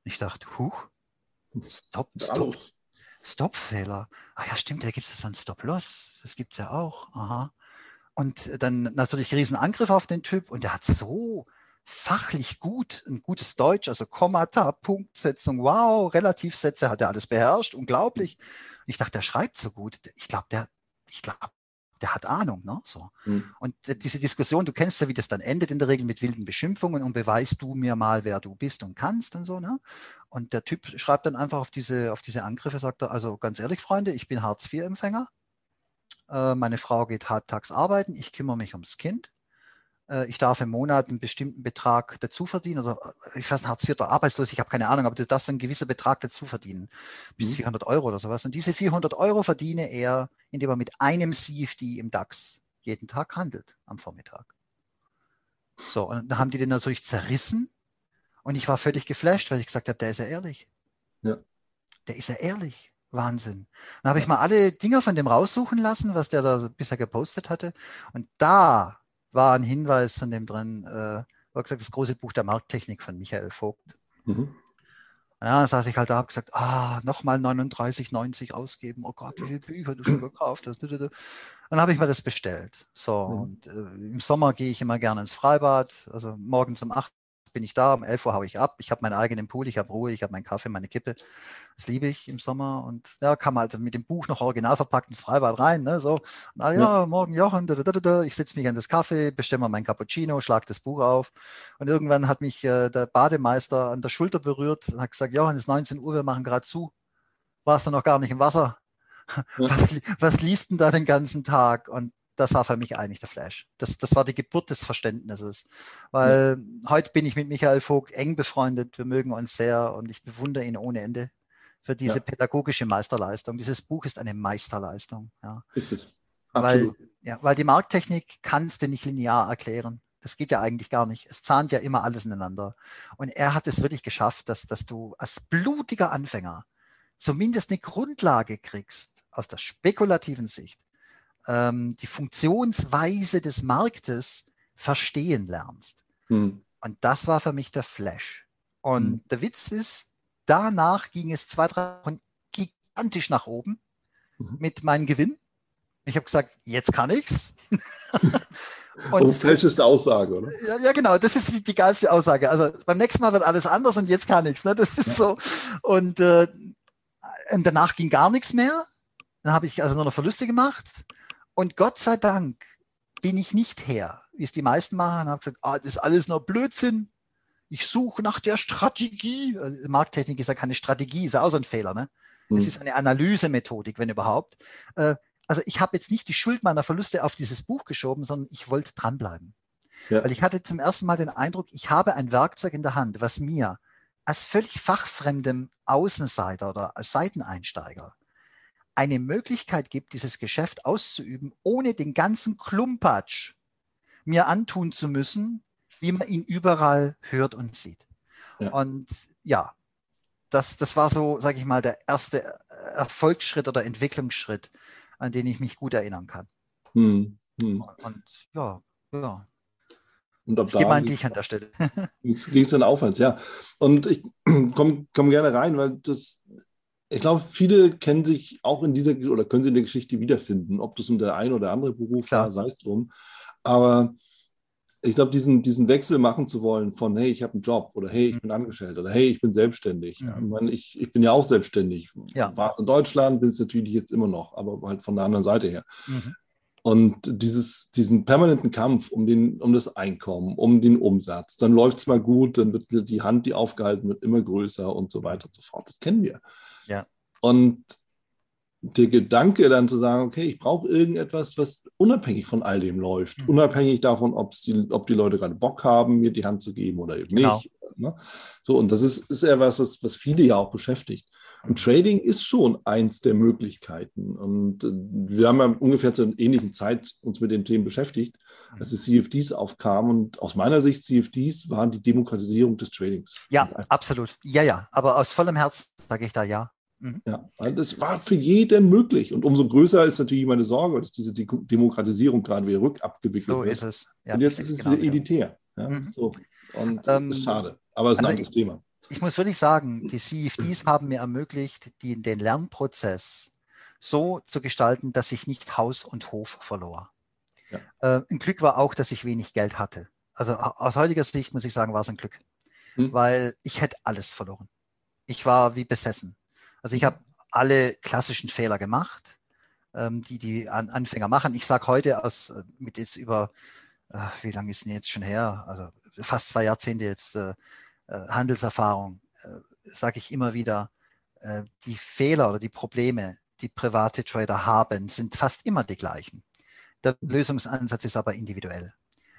Ich dachte, huch, Stop, Stop, Stoppfehler. Ah ja, stimmt, da gibt es so einen Stop-Loss. Das gibt es ja auch. Aha. Und dann natürlich Riesenangriff auf den Typ und der hat so fachlich gut, ein gutes Deutsch, also Kommata, Punktsetzung, wow, Relativsätze hat er alles beherrscht, unglaublich. Ich dachte, der schreibt so gut. Ich glaube, der, ich glaube, der hat Ahnung, ne? So. Mhm. Und diese Diskussion, du kennst ja, wie das dann endet in der Regel mit wilden Beschimpfungen und beweist du mir mal, wer du bist und kannst und so, ne? Und der Typ schreibt dann einfach auf diese, auf diese Angriffe, sagt er, also ganz ehrlich, Freunde, ich bin Hartz-IV-Empfänger meine Frau geht halbtags arbeiten, ich kümmere mich ums Kind. Äh, ich darf im Monat einen bestimmten Betrag dazu verdienen, oder äh, ich weiß nicht, Hartz IV oder arbeitslos, ich habe keine Ahnung, aber du darfst einen gewissen Betrag dazu verdienen, bis mhm. 400 Euro oder sowas. Und diese 400 Euro verdiene er, indem er mit einem CFD im DAX jeden Tag handelt am Vormittag. So, und dann haben die den natürlich zerrissen und ich war völlig geflasht, weil ich gesagt habe, der ist ja ehrlich. Ja. Der ist ja ehrlich. Wahnsinn. Dann habe ich mal alle Dinger von dem raussuchen lassen, was der da bisher gepostet hatte. Und da war ein Hinweis von dem drin, äh, war gesagt, das große Buch der Markttechnik von Michael Vogt. Mhm. Ja, dann saß ich halt da, habe gesagt, ah, nochmal 39,90 ausgeben. Oh Gott, wie viele Bücher du schon gekauft hast. Dann habe ich mir das bestellt. So, mhm. und äh, im Sommer gehe ich immer gerne ins Freibad. Also morgens um 8 bin ich da, um 11 Uhr haue ich ab. Ich habe meinen eigenen Pool, ich habe Ruhe, ich habe meinen Kaffee, meine Kippe. Das liebe ich im Sommer. Und ja, kam halt mit dem Buch noch original verpackt ins Freibad rein. Ne, so. Und alle, ja. ja, morgen Jochen, da, da, da, ich setze mich an das Kaffee, bestelle mal meinen Cappuccino, schlag das Buch auf. Und irgendwann hat mich äh, der Bademeister an der Schulter berührt und hat gesagt, Jochen, es ist 19 Uhr, wir machen gerade zu. Warst du noch gar nicht im Wasser? Ja. Was, was liest denn da den ganzen Tag? Und das war für mich eigentlich der Flash. Das, das war die Geburt des Verständnisses. Weil ja. heute bin ich mit Michael Vogt eng befreundet. Wir mögen uns sehr und ich bewundere ihn ohne Ende für diese ja. pädagogische Meisterleistung. Dieses Buch ist eine Meisterleistung. Ja. Ist es. Weil, ja, weil die Markttechnik kannst du nicht linear erklären. Das geht ja eigentlich gar nicht. Es zahnt ja immer alles ineinander. Und er hat es wirklich geschafft, dass, dass du als blutiger Anfänger zumindest eine Grundlage kriegst aus der spekulativen Sicht ähm, die Funktionsweise des Marktes verstehen lernst. Hm. Und das war für mich der Flash. Und hm. der Witz ist, danach ging es zwei, drei Wochen gigantisch nach oben mhm. mit meinem Gewinn. Ich habe gesagt, jetzt kann ich's. Und, so fälscheste Aussage, oder? Ja, ja, genau, das ist die, die, geilste Aussage. Also beim nächsten Mal wird alles anders und jetzt kann ich's. Ne? Das ist ja. so. Und, äh, und danach ging gar nichts mehr. Dann habe ich also nur noch Verluste gemacht. Und Gott sei Dank bin ich nicht her, wie es die meisten machen, und habe gesagt, ah, das ist alles nur Blödsinn. Ich suche nach der Strategie. Also, Markttechnik ist ja keine Strategie, ist ja auch so ein Fehler. Ne? Es hm. ist eine Analysemethodik, wenn überhaupt. Äh, also ich habe jetzt nicht die Schuld meiner Verluste auf dieses Buch geschoben, sondern ich wollte dranbleiben. Ja. Weil ich hatte zum ersten Mal den Eindruck, ich habe ein Werkzeug in der Hand, was mir als völlig fachfremdem Außenseiter oder als Seiteneinsteiger eine Möglichkeit gibt, dieses Geschäft auszuüben, ohne den ganzen Klumpatsch mir antun zu müssen, wie man ihn überall hört und sieht. Ja. Und ja, das, das war so, sage ich mal, der erste Erfolgsschritt oder Entwicklungsschritt, an den ich mich gut erinnern kann. Hm, hm. Und ja, ja. Und ab ich gebe an dich an der Stelle. Ging es dann aufwärts, ja. Und ich komme komm gerne rein, weil das ich glaube, viele kennen sich auch in dieser oder können sie in der Geschichte wiederfinden, ob das um der ein oder andere Beruf war, sei es drum. Aber ich glaube, diesen, diesen Wechsel machen zu wollen von, hey, ich habe einen Job oder hey, ich mhm. bin angestellt oder hey, ich bin selbstständig. Mhm. Ich, meine, ich, ich bin ja auch selbstständig. Ja. War in Deutschland, bin es natürlich jetzt immer noch, aber halt von der anderen Seite her. Mhm. Und dieses, diesen permanenten Kampf um, den, um das Einkommen, um den Umsatz, dann läuft es mal gut, dann wird die Hand, die aufgehalten wird, immer größer und so weiter und so fort. Das kennen wir. Ja. Und der Gedanke dann zu sagen, okay, ich brauche irgendetwas, was unabhängig von all dem läuft, mhm. unabhängig davon, die, ob die Leute gerade Bock haben, mir die Hand zu geben oder eben genau. nicht. Ne? So, und das ist, ist eher was, was, was viele ja auch beschäftigt. Und. Trading ist schon eins der Möglichkeiten. Und äh, wir haben ja ungefähr zur ähnlichen Zeit uns mit den Themen beschäftigt, als die CFDs aufkamen. Und aus meiner Sicht, CFDs waren die Demokratisierung des Tradings. Ja, absolut. Ja, ja. Aber aus vollem Herzen sage ich da ja. Mhm. Ja, das war für jeden möglich. Und umso größer ist natürlich meine Sorge, dass diese Demokratisierung gerade wieder rückabgewickelt wird. So ist es. Ja, und jetzt ist es wieder elitär. Ja, mhm. so. Und ähm, das ist schade. Aber es ist also ein anderes ich, Thema. Ich muss wirklich sagen, die CFDs haben mir ermöglicht, die, den Lernprozess so zu gestalten, dass ich nicht Haus und Hof verlor. Ja. Äh, ein Glück war auch, dass ich wenig Geld hatte. Also aus heutiger Sicht muss ich sagen, war es ein Glück. Hm. Weil ich hätte alles verloren. Ich war wie besessen. Also ich habe alle klassischen Fehler gemacht, ähm, die die An Anfänger machen. Ich sage heute aus, äh, mit jetzt über, äh, wie lange ist denn jetzt schon her? Also fast zwei Jahrzehnte jetzt äh, äh Handelserfahrung, äh, sage ich immer wieder, äh, die Fehler oder die Probleme die private Trader haben, sind fast immer die gleichen. Der Lösungsansatz ist aber individuell.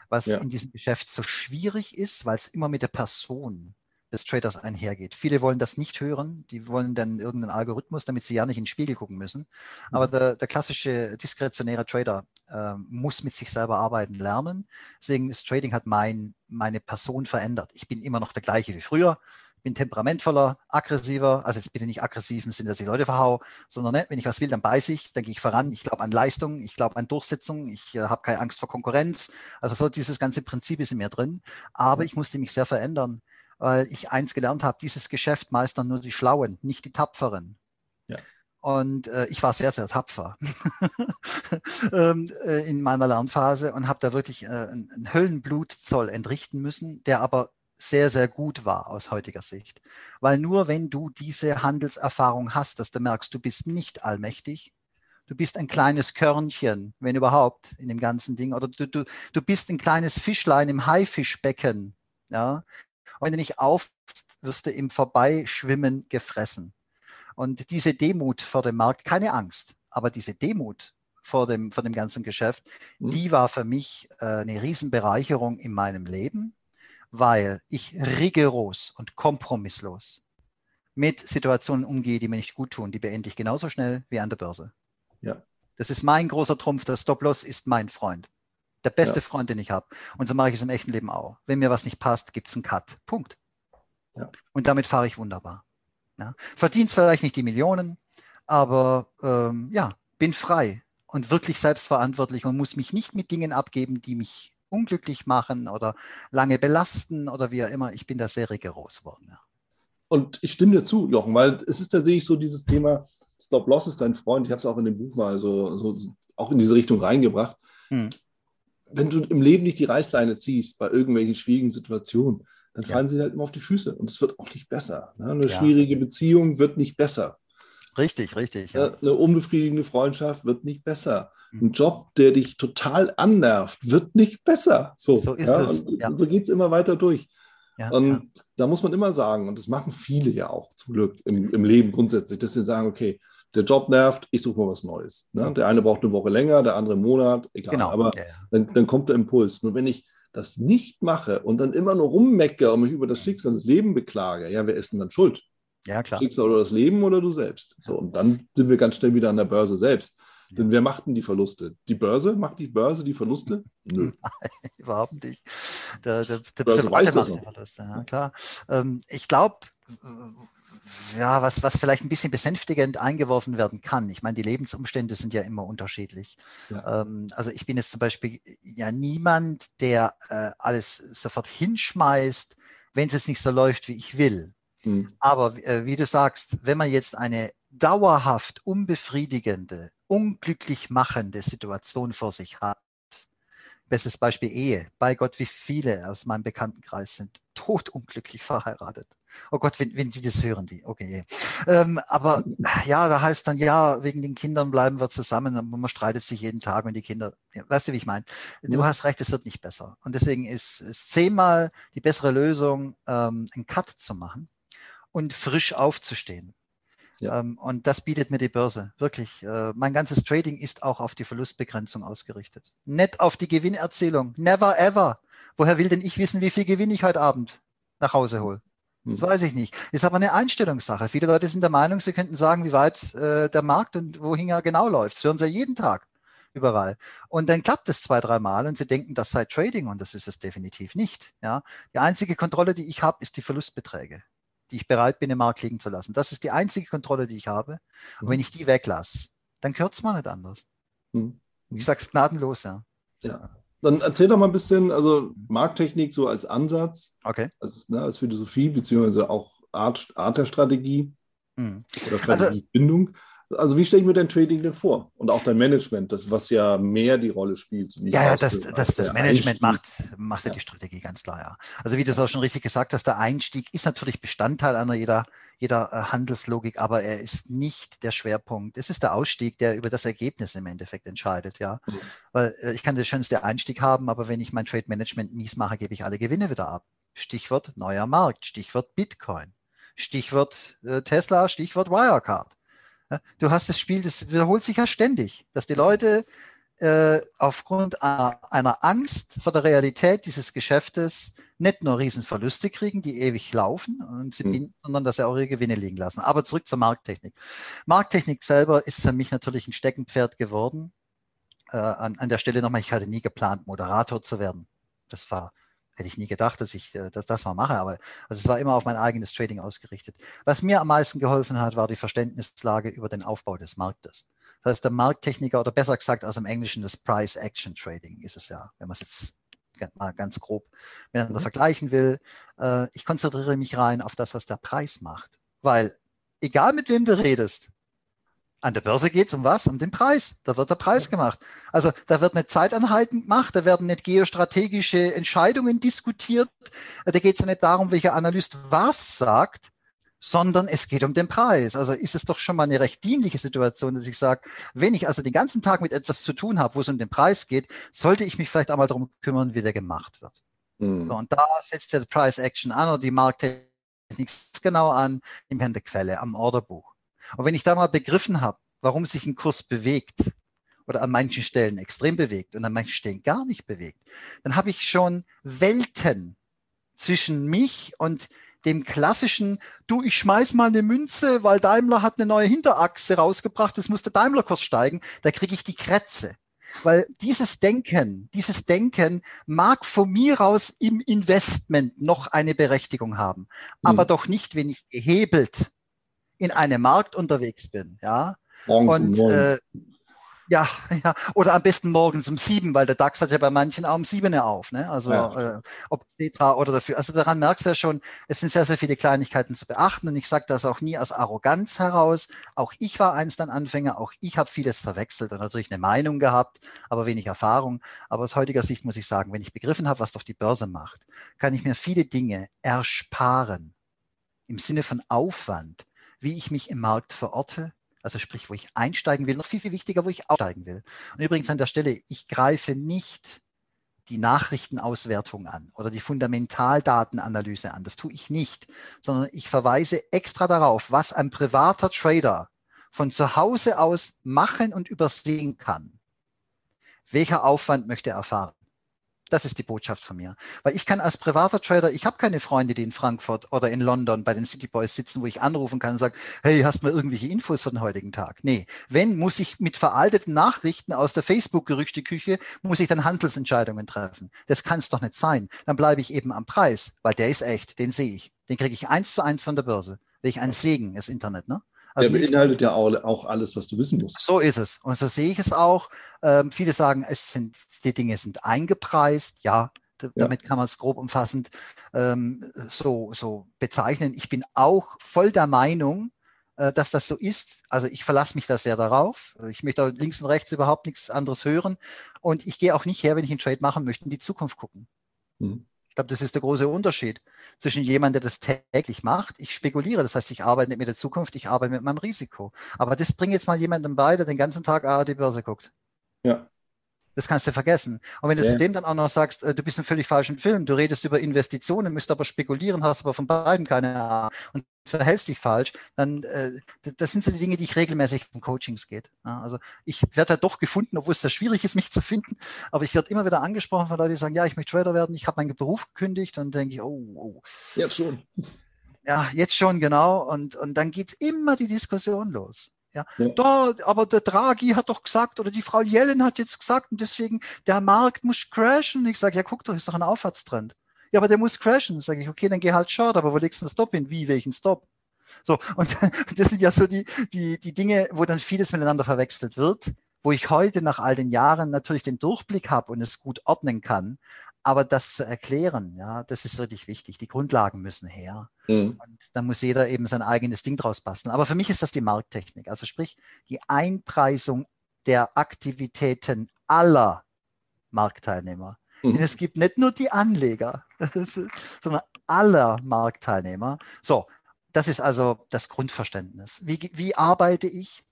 Was ja. in diesem Geschäft so schwierig ist, weil es immer mit der Person des Traders einhergeht. Viele wollen das nicht hören, die wollen dann irgendeinen Algorithmus, damit sie ja nicht in den Spiegel gucken müssen. Aber mhm. der, der klassische diskretionäre Trader äh, muss mit sich selber arbeiten lernen. Deswegen ist Trading hat mein, meine Person verändert. Ich bin immer noch der gleiche wie früher bin temperamentvoller, aggressiver, also jetzt bitte nicht aggressiv im Sinne, dass ich Leute verhau, sondern ne, wenn ich was will, dann beiße ich, dann gehe ich voran, ich glaube an Leistung, ich glaube an Durchsetzung, ich äh, habe keine Angst vor Konkurrenz. Also so dieses ganze Prinzip ist in mir drin. Aber ich musste mich sehr verändern, weil ich eins gelernt habe, dieses Geschäft meistern nur die Schlauen, nicht die Tapferen. Ja. Und äh, ich war sehr, sehr tapfer ähm, äh, in meiner Lernphase und habe da wirklich äh, einen Höllenblutzoll entrichten müssen, der aber sehr, sehr gut war aus heutiger Sicht. Weil nur wenn du diese Handelserfahrung hast, dass du merkst, du bist nicht allmächtig, du bist ein kleines Körnchen, wenn überhaupt, in dem ganzen Ding, oder du, du, du bist ein kleines Fischlein im Haifischbecken, ja. Und wenn du nicht auf, wirst du im Vorbeischwimmen gefressen. Und diese Demut vor dem Markt, keine Angst, aber diese Demut vor dem, vor dem ganzen Geschäft, mhm. die war für mich äh, eine Riesenbereicherung in meinem Leben weil ich rigoros und kompromisslos mit Situationen umgehe, die mir nicht gut tun. Die beende ich genauso schnell wie an der Börse. Ja. Das ist mein großer Trumpf. Der Stop-Loss ist mein Freund. Der beste ja. Freund, den ich habe. Und so mache ich es im echten Leben auch. Wenn mir was nicht passt, gibt es einen Cut. Punkt. Ja. Und damit fahre ich wunderbar. Ja. Verdienst vielleicht nicht die Millionen, aber ähm, ja, bin frei und wirklich selbstverantwortlich und muss mich nicht mit Dingen abgeben, die mich unglücklich machen oder lange belasten oder wie auch immer. Ich bin da sehr rigoros geworden. Ja. Und ich stimme dir zu, Jochen, weil es ist tatsächlich so dieses Thema, Stop-Loss ist dein Freund. Ich habe es auch in dem Buch mal so, so auch in diese Richtung reingebracht. Hm. Wenn du im Leben nicht die Reißleine ziehst bei irgendwelchen schwierigen Situationen, dann fallen ja. sie halt immer auf die Füße und es wird auch nicht besser. Ne? Eine ja. schwierige Beziehung wird nicht besser. Richtig, richtig. Ja. Eine unbefriedigende Freundschaft wird nicht besser. Ein mhm. Job, der dich total annervt, wird nicht besser. So, so ist es. So geht es immer weiter durch. Und da muss man immer sagen, und das machen viele ja auch zum Glück im, im Leben grundsätzlich, dass sie sagen, okay, der Job nervt, ich suche mal was Neues. Ne? Der eine braucht eine Woche länger, der andere einen Monat, egal. Genau. Aber ja, dann, dann, kommt der Impuls. Nur wenn ich das nicht mache und dann immer nur rummecke und mich über das Schicksal des Lebens beklage, ja, wer ist denn dann schuld? Ja, klar. Schicksal oder das Leben oder du selbst. So, und dann sind wir ganz schnell wieder an der Börse selbst. Denn wer macht denn die Verluste? Die Börse? Macht die Börse die Verluste? Nö. Nein, überhaupt nicht. Der, der, der Börse weiß das macht die Verluste, ja, klar. Ähm, ich glaube, ja, was, was vielleicht ein bisschen besänftigend eingeworfen werden kann. Ich meine, die Lebensumstände sind ja immer unterschiedlich. Ja. Ähm, also ich bin jetzt zum Beispiel ja niemand, der äh, alles sofort hinschmeißt, wenn es jetzt nicht so läuft, wie ich will. Mhm. Aber äh, wie du sagst, wenn man jetzt eine dauerhaft unbefriedigende, unglücklich machende Situation vor sich hat. Bestes Beispiel Ehe. Bei Gott, wie viele aus meinem Bekanntenkreis sind totunglücklich verheiratet. Oh Gott, wenn, wenn die das hören, die, okay. Ähm, aber ja, da heißt dann, ja, wegen den Kindern bleiben wir zusammen, aber man streitet sich jeden Tag, wenn die Kinder, ja, weißt du, wie ich meine? Du ja. hast recht, es wird nicht besser. Und deswegen ist es zehnmal die bessere Lösung, ähm, einen Cut zu machen und frisch aufzustehen. Ja. Ähm, und das bietet mir die Börse. Wirklich. Äh, mein ganzes Trading ist auch auf die Verlustbegrenzung ausgerichtet. Nicht auf die Gewinnerzählung. Never ever. Woher will denn ich wissen, wie viel Gewinn ich heute Abend nach Hause hole? Das hm. weiß ich nicht. Ist aber eine Einstellungssache. Viele Leute sind der Meinung, sie könnten sagen, wie weit äh, der Markt und wohin er genau läuft. Das hören sie jeden Tag überall. Und dann klappt es zwei, dreimal und sie denken, das sei Trading und das ist es definitiv nicht. Ja? Die einzige Kontrolle, die ich habe, ist die Verlustbeträge die ich bereit bin, im Markt liegen zu lassen. Das ist die einzige Kontrolle, die ich habe. Und mhm. wenn ich die weglasse, dann es mal nicht anders. Mhm. Ich sage es gnadenlos, ja. ja. Dann erzähl doch mal ein bisschen, also Markttechnik so als Ansatz, okay. als, ne, als Philosophie, beziehungsweise auch Art, Art der Strategie mhm. oder Strategiebindung. Also, also wie stelle ich mir dein Trading denn vor? Und auch dein Management, das, was ja mehr die Rolle spielt. Ja, ja, das, das, das Management macht, macht ja die Strategie ganz klar, ja. Also wie du es auch schon richtig gesagt hast, der Einstieg ist natürlich Bestandteil einer jeder, jeder äh, Handelslogik, aber er ist nicht der Schwerpunkt. Es ist der Ausstieg, der über das Ergebnis im Endeffekt entscheidet, ja. Mhm. Weil äh, ich kann den schönste Einstieg haben, aber wenn ich mein Trade Management mies mache, gebe ich alle Gewinne wieder ab. Stichwort neuer Markt, Stichwort Bitcoin, Stichwort äh, Tesla, Stichwort Wirecard. Du hast das Spiel, das wiederholt sich ja ständig, dass die Leute äh, aufgrund einer Angst vor der Realität dieses Geschäftes nicht nur Riesenverluste kriegen, die ewig laufen und sie mhm. sondern dass sie auch ihre Gewinne liegen lassen. Aber zurück zur Markttechnik. Markttechnik selber ist für mich natürlich ein Steckenpferd geworden. Äh, an, an der Stelle nochmal, ich hatte nie geplant, Moderator zu werden. Das war hätte ich nie gedacht, dass ich äh, dass das mal mache, aber also es war immer auf mein eigenes Trading ausgerichtet. Was mir am meisten geholfen hat, war die Verständnislage über den Aufbau des Marktes. Das heißt, der Markttechniker oder besser gesagt aus dem Englischen das Price Action Trading ist es ja, wenn man es jetzt mal ganz grob miteinander mhm. vergleichen will. Äh, ich konzentriere mich rein auf das, was der Preis macht. Weil egal mit wem du redest, an der Börse geht es um was? Um den Preis. Da wird der Preis gemacht. Also da wird nicht Zeitanhalten gemacht, da werden nicht geostrategische Entscheidungen diskutiert. Da geht es ja nicht darum, welcher Analyst was sagt, sondern es geht um den Preis. Also ist es doch schon mal eine recht dienliche Situation, dass ich sage, wenn ich also den ganzen Tag mit etwas zu tun habe, wo es um den Preis geht, sollte ich mich vielleicht einmal darum kümmern, wie der gemacht wird. Mhm. So, und da setzt der Price Action an oder die Markttechnik genau an im Ende Quelle, am Orderbuch. Und wenn ich da mal begriffen habe, warum sich ein Kurs bewegt oder an manchen Stellen extrem bewegt und an manchen Stellen gar nicht bewegt, dann habe ich schon Welten zwischen mich und dem klassischen, du, ich schmeiß mal eine Münze, weil Daimler hat eine neue Hinterachse rausgebracht, jetzt muss der Daimler-Kurs steigen, da kriege ich die Krätze. Weil dieses Denken, dieses Denken mag von mir aus im Investment noch eine Berechtigung haben, mhm. aber doch nicht, wenn ich gehebelt in einem Markt unterwegs bin, ja. Und äh, ja, ja, oder am besten morgens um sieben, weil der DAX hat ja bei manchen auch um sieben auf, ne? Also ja. äh, ob Petra oder dafür. Also daran merkst du ja schon, es sind sehr, sehr viele Kleinigkeiten zu beachten und ich sage das auch nie aus Arroganz heraus. Auch ich war einst ein Anfänger, auch ich habe vieles verwechselt und natürlich eine Meinung gehabt, aber wenig Erfahrung. Aber aus heutiger Sicht muss ich sagen, wenn ich begriffen habe, was doch die Börse macht, kann ich mir viele Dinge ersparen im Sinne von Aufwand, wie ich mich im Markt verorte, also sprich, wo ich einsteigen will, noch viel, viel wichtiger, wo ich aussteigen will. Und übrigens an der Stelle, ich greife nicht die Nachrichtenauswertung an oder die Fundamentaldatenanalyse an. Das tue ich nicht, sondern ich verweise extra darauf, was ein privater Trader von zu Hause aus machen und übersehen kann. Welcher Aufwand möchte er erfahren? Das ist die Botschaft von mir. Weil ich kann als privater Trader, ich habe keine Freunde, die in Frankfurt oder in London bei den City Boys sitzen, wo ich anrufen kann und sage, hey, hast du mal irgendwelche Infos für den heutigen Tag? Nee, wenn, muss ich mit veralteten Nachrichten aus der Facebook-Gerüchteküche, muss ich dann Handelsentscheidungen treffen. Das kann es doch nicht sein. Dann bleibe ich eben am Preis, weil der ist echt, den sehe ich. Den kriege ich eins zu eins von der Börse. Welch ein Segen, das Internet, ne? Also der beinhaltet ja auch, alles, was du wissen musst. So ist es. Und so sehe ich es auch. Ähm, viele sagen, es sind, die Dinge sind eingepreist. Ja, damit kann man es grob umfassend ähm, so, so bezeichnen. Ich bin auch voll der Meinung, äh, dass das so ist. Also ich verlasse mich da sehr darauf. Ich möchte links und rechts überhaupt nichts anderes hören. Und ich gehe auch nicht her, wenn ich einen Trade machen möchte, in die Zukunft gucken. Mhm glaube, das ist der große Unterschied zwischen jemandem, der das täglich macht. Ich spekuliere, das heißt, ich arbeite nicht mit der Zukunft, ich arbeite mit meinem Risiko. Aber das bringt jetzt mal jemandem bei, der den ganzen Tag die Börse guckt. Ja. Das kannst du vergessen. Und wenn du ja. zu dem dann auch noch sagst, äh, du bist im völlig falschen Film, du redest über Investitionen, müsst aber spekulieren, hast aber von beiden keine Ahnung und verhältst dich falsch, dann äh, das sind so die Dinge, die ich regelmäßig in Coachings geht. Also ich werde halt doch gefunden, obwohl es sehr schwierig ist, mich zu finden, aber ich werde immer wieder angesprochen von Leuten, die sagen, ja, ich möchte Trader werden, ich habe meinen Beruf gekündigt und dann denke ich, oh, oh. Jetzt schon. Ja, jetzt schon, genau. Und, und dann geht's immer die Diskussion los. Ja, ja. Da, aber der Draghi hat doch gesagt, oder die Frau Yellen hat jetzt gesagt, und deswegen, der Markt muss crashen. Ich sage, ja, guck doch, ist doch ein Aufwärtstrend. Ja, aber der muss crashen. Sage ich, okay, dann geh halt short, aber wo legst du den Stop hin? Wie, welchen Stop? So, und das sind ja so die, die, die Dinge, wo dann vieles miteinander verwechselt wird, wo ich heute nach all den Jahren natürlich den Durchblick habe und es gut ordnen kann. Aber das zu erklären, ja, das ist wirklich wichtig. Die Grundlagen müssen her. Mhm. Und da muss jeder eben sein eigenes Ding draus basteln. Aber für mich ist das die Markttechnik. Also sprich, die Einpreisung der Aktivitäten aller Marktteilnehmer. Mhm. Denn es gibt nicht nur die Anleger, sondern aller Marktteilnehmer. So, das ist also das Grundverständnis. Wie, wie arbeite ich?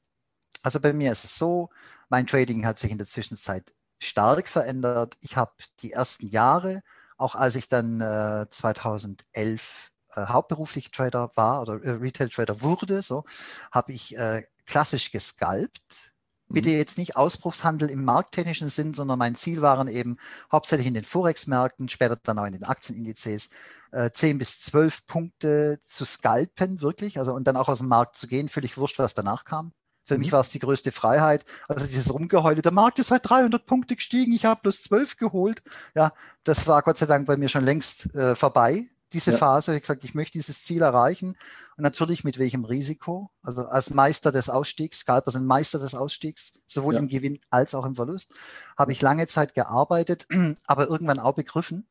Also bei mir ist es so, mein Trading hat sich in der Zwischenzeit stark verändert. Ich habe die ersten Jahre, auch als ich dann äh, 2011 äh, hauptberuflich Trader war oder äh, Retail Trader wurde, so habe ich äh, klassisch gescalpt. Bitte mhm. jetzt nicht Ausbruchshandel im markttechnischen Sinn, sondern mein Ziel waren eben hauptsächlich in den Forex-Märkten, später dann auch in den Aktienindizes, äh, 10 bis 12 Punkte zu scalpen, wirklich, also und dann auch aus dem Markt zu gehen, völlig wurscht, was danach kam. Für mhm. mich war es die größte Freiheit. Also dieses Rumgeheule, der Markt ist halt 300 Punkte gestiegen, ich habe plus 12 geholt. Ja, das war Gott sei Dank bei mir schon längst äh, vorbei diese ja. Phase. Ich gesagt, ich möchte dieses Ziel erreichen. Und natürlich mit welchem Risiko? Also als Meister des Ausstiegs, Scalper sind Meister des Ausstiegs, sowohl ja. im Gewinn als auch im Verlust, habe ich lange Zeit gearbeitet, aber irgendwann auch begriffen,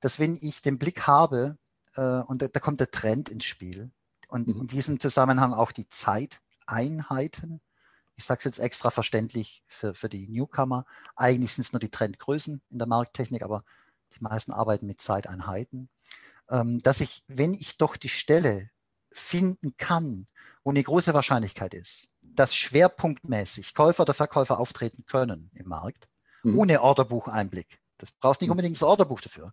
dass wenn ich den Blick habe, äh, und da, da, kommt der Trend ins Spiel, und mhm. in diesem Zusammenhang auch die Zeiteinheiten, ich sage es jetzt extra verständlich für, für die Newcomer, eigentlich sind es nur die Trendgrößen in der Markttechnik, aber die meisten arbeiten mit Zeiteinheiten, ähm, dass ich, wenn ich doch die Stelle finden kann, wo eine große Wahrscheinlichkeit ist, dass schwerpunktmäßig Käufer oder Verkäufer auftreten können im Markt, mhm. ohne Orderbucheinblick. Das brauchst nicht mhm. unbedingt das Orderbuch dafür.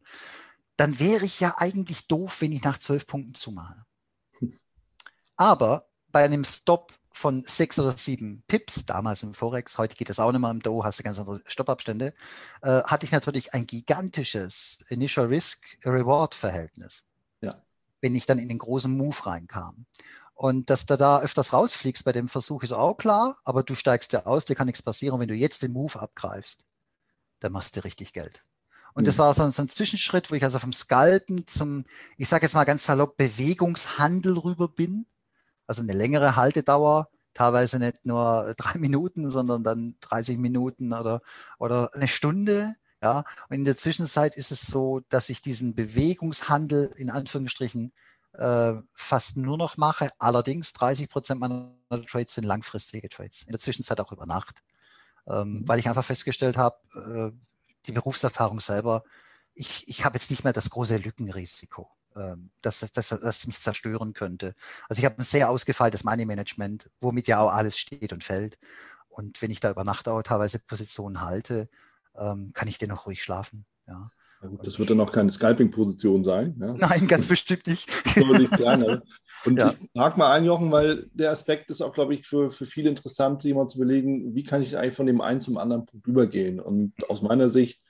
Dann wäre ich ja eigentlich doof, wenn ich nach zwölf Punkten zumache. Aber bei einem Stop von sechs oder sieben Pips, damals im Forex, heute geht das auch nicht mehr im Do, hast du ganz andere Stoppabstände, äh, hatte ich natürlich ein gigantisches Initial Risk-Reward-Verhältnis. Ja. Wenn ich dann in den großen Move reinkam. Und dass du da öfters rausfliegst bei dem Versuch ist auch klar, aber du steigst ja aus, dir kann nichts passieren. Wenn du jetzt den Move abgreifst, dann machst du richtig Geld. Und mhm. das war so ein, so ein, Zwischenschritt, wo ich also vom Scalpen zum, ich sage jetzt mal ganz salopp, Bewegungshandel rüber bin also eine längere Haltedauer, teilweise nicht nur drei Minuten, sondern dann 30 Minuten oder, oder eine Stunde. Ja, und in der Zwischenzeit ist es so, dass ich diesen Bewegungshandel in Anführungsstrichen äh, fast nur noch mache. Allerdings 30 Prozent meiner Trades sind langfristige Trades. In der Zwischenzeit auch über Nacht, ähm, mhm. weil ich einfach festgestellt habe, äh, die Berufserfahrung selber, ich, ich habe jetzt nicht mehr das große Lückenrisiko. Ähm, dass, dass, das mich zerstören könnte. Also ich habe ein sehr ausgefeiltes Money Management, womit ja auch alles steht und fällt. Und wenn ich da über Nacht auch teilweise Positionen halte, ähm, kann ich dennoch ruhig schlafen. Ja. Gut, das wird dann auch keine Scalping-Position sein. Ja? Nein, ganz bestimmt nicht. Und ja. ich hake mal ein, Jochen, weil der Aspekt ist auch, glaube ich, für, für viele interessant, sich mal zu überlegen, wie kann ich eigentlich von dem einen zum anderen Punkt übergehen. Und aus meiner Sicht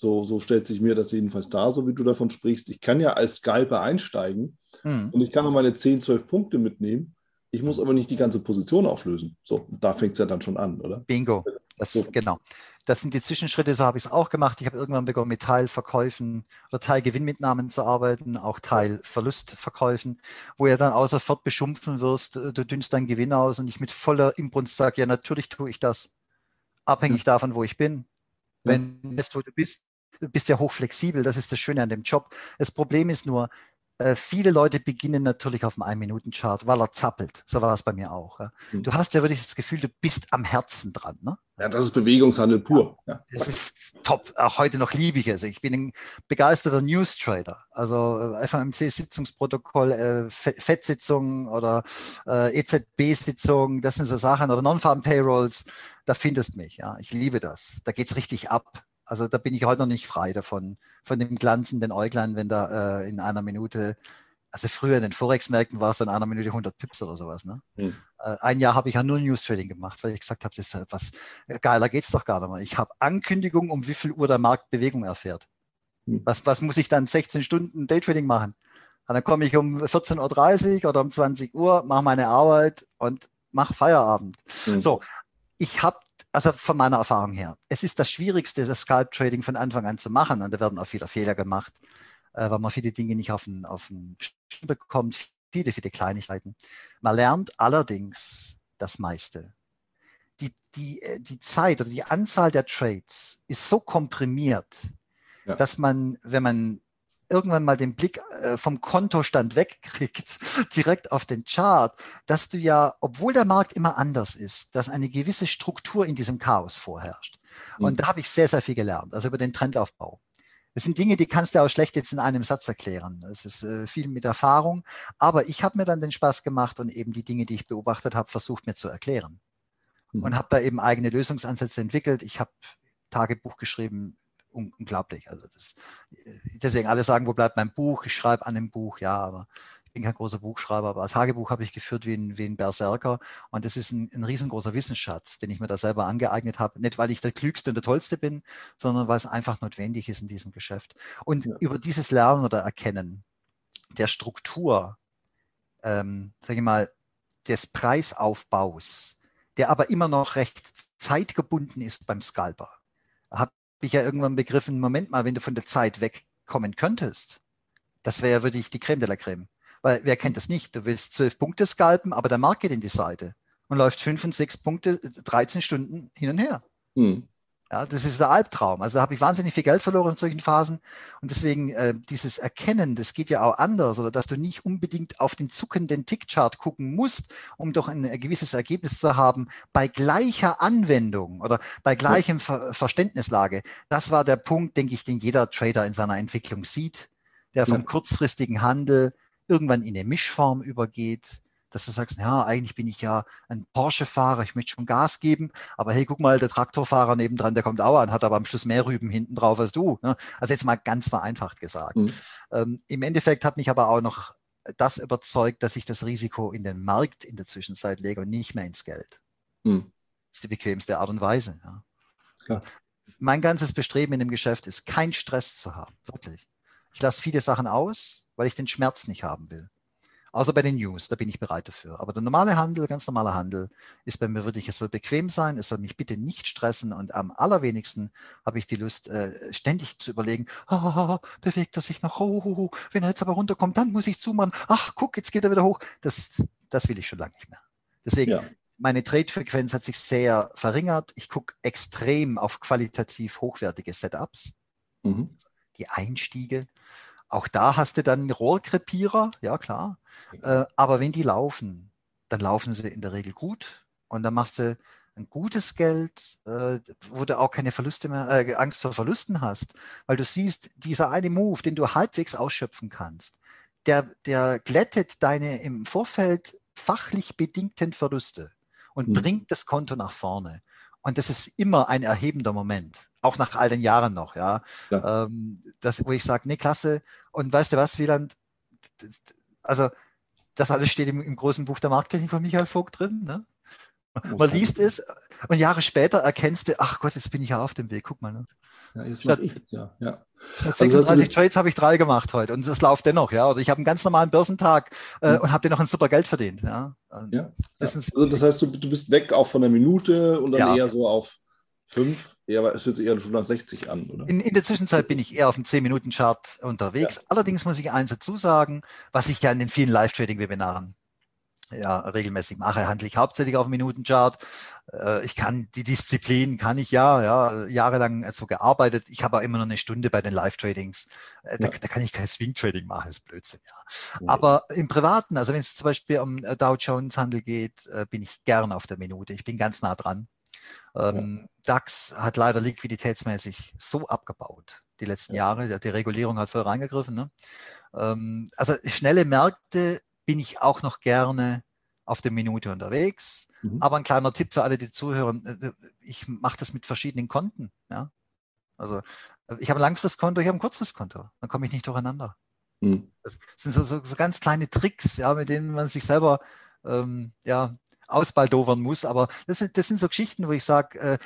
so, so stellt sich mir das jedenfalls dar, so wie du davon sprichst. Ich kann ja als Scalper einsteigen mhm. und ich kann auch meine 10, 12 Punkte mitnehmen. Ich muss aber nicht die ganze Position auflösen. So, da fängt es ja dann schon an, oder? Bingo. Das, so. Genau. Das sind die Zwischenschritte, so habe ich es auch gemacht. Ich habe irgendwann begonnen, mit Teilverkäufen oder Teilgewinnmitnahmen zu arbeiten, auch Teilverlustverkäufen, wo ihr dann außer Fort beschumpfen wirst, du dünnst deinen Gewinn aus und ich mit voller Imbrunst sage, ja, natürlich tue ich das. Abhängig ja. davon, wo ich bin. Wenn du weißt, wo du bist, bist ja hochflexibel, das ist das Schöne an dem Job. Das Problem ist nur, äh, viele Leute beginnen natürlich auf dem Ein-Minuten-Chart, weil er zappelt. So war es bei mir auch. Ja. Mhm. Du hast ja wirklich das Gefühl, du bist am Herzen dran. Ne? Ja, das ist Bewegungshandel pur. Ja, das ist top. Auch heute noch liebe ich es. Ich bin ein begeisterter News-Trader. Also äh, FAMC-Sitzungsprotokoll, äh, FED-Sitzungen oder äh, EZB-Sitzungen, das sind so Sachen oder Non-Farm-Payrolls, da findest mich. Ja, ich liebe das. Da geht's richtig ab. Also da bin ich heute noch nicht frei davon, von dem glanzenden Äuglein, wenn da äh, in einer Minute, also früher in den Forex-Märkten war es in einer Minute 100 Pips oder sowas. Ne? Hm. Äh, ein Jahr habe ich ja nur News Trading gemacht, weil ich gesagt habe, das ist was geiler geht's doch gar nicht mehr. Ich habe Ankündigung, um wie viel Uhr der Markt Bewegung erfährt. Hm. Was, was muss ich dann 16 Stunden Daytrading machen? Und dann komme ich um 14.30 Uhr oder um 20 Uhr, mache meine Arbeit und mache Feierabend. Hm. So, ich habe also von meiner Erfahrung her, es ist das Schwierigste, das Scalp Trading von Anfang an zu machen. Und da werden auch viele Fehler gemacht, äh, weil man viele Dinge nicht auf den, auf den bekommt, viele, viele Kleinigkeiten. Man lernt allerdings das meiste. Die, die, äh, die Zeit oder die Anzahl der Trades ist so komprimiert, ja. dass man, wenn man irgendwann mal den Blick äh, vom Kontostand wegkriegt, direkt auf den Chart, dass du ja, obwohl der Markt immer anders ist, dass eine gewisse Struktur in diesem Chaos vorherrscht. Mhm. Und da habe ich sehr, sehr viel gelernt, also über den Trendaufbau. Das sind Dinge, die kannst du auch schlecht jetzt in einem Satz erklären. Es ist äh, viel mit Erfahrung. Aber ich habe mir dann den Spaß gemacht und eben die Dinge, die ich beobachtet habe, versucht mir zu erklären. Mhm. Und habe da eben eigene Lösungsansätze entwickelt. Ich habe Tagebuch geschrieben unglaublich. Also das, deswegen alle sagen, wo bleibt mein Buch? Ich schreibe an dem Buch, ja, aber Ich bin kein großer Buchschreiber, aber Tagebuch habe ich geführt wie ein, wie ein Berserker. Und das ist ein, ein riesengroßer Wissensschatz, den ich mir da selber angeeignet habe. Nicht, weil ich der Klügste und der Tollste bin, sondern weil es einfach notwendig ist in diesem Geschäft. Und ja. über dieses Lernen oder Erkennen der Struktur, ähm, sage ich mal, des Preisaufbaus, der aber immer noch recht zeitgebunden ist beim Scalper, ich ja irgendwann begriffen, Moment mal, wenn du von der Zeit wegkommen könntest, das wäre ja wirklich die Creme de la Creme. Weil wer kennt das nicht? Du willst zwölf Punkte scalpen, aber der Markt geht in die Seite und läuft fünf und sechs Punkte, 13 Stunden hin und her. Hm. Ja, das ist der Albtraum. Also da habe ich wahnsinnig viel Geld verloren in solchen Phasen. Und deswegen äh, dieses Erkennen, das geht ja auch anders, oder dass du nicht unbedingt auf den zuckenden Tickchart gucken musst, um doch ein, ein gewisses Ergebnis zu haben, bei gleicher Anwendung oder bei gleichem Ver Verständnislage. Das war der Punkt, denke ich, den jeder Trader in seiner Entwicklung sieht, der vom ja. kurzfristigen Handel irgendwann in eine Mischform übergeht, dass du sagst, ja, eigentlich bin ich ja ein Porsche-Fahrer, ich möchte schon Gas geben, aber hey, guck mal, der Traktorfahrer nebendran, der kommt auch an, hat aber am Schluss mehr Rüben hinten drauf als du. Ne? Also jetzt mal ganz vereinfacht gesagt. Mhm. Ähm, Im Endeffekt hat mich aber auch noch das überzeugt, dass ich das Risiko in den Markt in der Zwischenzeit lege und nicht mehr ins Geld. Mhm. Das ist die bequemste Art und Weise. Ja. Ja. Mein ganzes Bestreben in dem Geschäft ist, keinen Stress zu haben, wirklich. Ich lasse viele Sachen aus, weil ich den Schmerz nicht haben will. Außer bei den News, da bin ich bereit dafür. Aber der normale Handel, ganz normaler Handel, ist bei mir wirklich, es soll bequem sein, es soll mich bitte nicht stressen und am allerwenigsten habe ich die Lust, äh, ständig zu überlegen, oh, bewegt er sich noch, oh, oh, wenn er jetzt aber runterkommt, dann muss ich zumachen, ach, guck, jetzt geht er wieder hoch. Das, das will ich schon lange nicht mehr. Deswegen, ja. meine Trade-Frequenz hat sich sehr verringert. Ich gucke extrem auf qualitativ hochwertige Setups, mhm. die Einstiege. Auch da hast du dann Rohrkrepierer, ja klar. Äh, aber wenn die laufen, dann laufen sie in der Regel gut und dann machst du ein gutes Geld, äh, wo du auch keine Verluste mehr, äh, Angst vor Verlusten hast, weil du siehst, dieser eine Move, den du halbwegs ausschöpfen kannst, der, der glättet deine im Vorfeld fachlich bedingten Verluste und mhm. bringt das Konto nach vorne. Und das ist immer ein erhebender Moment, auch nach all den Jahren noch, ja. ja. Ähm, das, wo ich sage, nee, klasse. Und weißt du was, Wieland, also das alles steht im, im großen Buch der Markttechnik von Michael Vogt drin. Ne? Man liest es und Jahre später erkennst du, ach Gott, jetzt bin ich ja auf dem Weg, guck mal. Ne? Ja, jetzt statt, ich, ja, ja. statt 36 also, Trades habe ich drei gemacht heute und es läuft dennoch, ja. Oder ich habe einen ganz normalen Börsentag äh, mhm. und habe dir noch ein super Geld verdient. Ja, ja. Das, ja. Also das heißt, du, du bist weg auch von der Minute und dann eher so auf fünf. Ja, aber es hört sich eher schon nach 60 an, oder? In, in der Zwischenzeit bin ich eher auf dem 10-Minuten-Chart unterwegs. Ja. Allerdings muss ich eins dazu sagen, was ich ja in den vielen Live-Trading-Webinaren ja, regelmäßig mache, handle ich hauptsächlich auf Minutenchart. Äh, ich kann die Disziplin, kann ich ja, ja, jahrelang so gearbeitet. Ich habe auch immer noch eine Stunde bei den Live-Tradings. Äh, da, ja. da, kann ich kein Swing-Trading machen, das ist Blödsinn, ja. Aber im Privaten, also wenn es zum Beispiel um äh, Dow Jones Handel geht, bin ich gern auf der Minute. Ich bin ganz nah dran. Ähm, ja. DAX hat leider liquiditätsmäßig so abgebaut die letzten ja. Jahre. Die Regulierung hat voll reingegriffen. Ne? Ähm, also schnelle Märkte bin ich auch noch gerne auf der Minute unterwegs. Mhm. Aber ein kleiner Tipp für alle, die zuhören, äh, äh, ich mache das mit verschiedenen Konten. Ja? Also äh, ich habe ein Langfristkonto, ich habe ein Kurzfristkonto. Dann komme ich nicht durcheinander. Mhm. Das sind so, so, so, ganz kleine Tricks, ja, mit denen man sich selber ähm, ja, ausbaldowern muss. Aber das sind, das sind so Geschichten, wo ich sage, äh,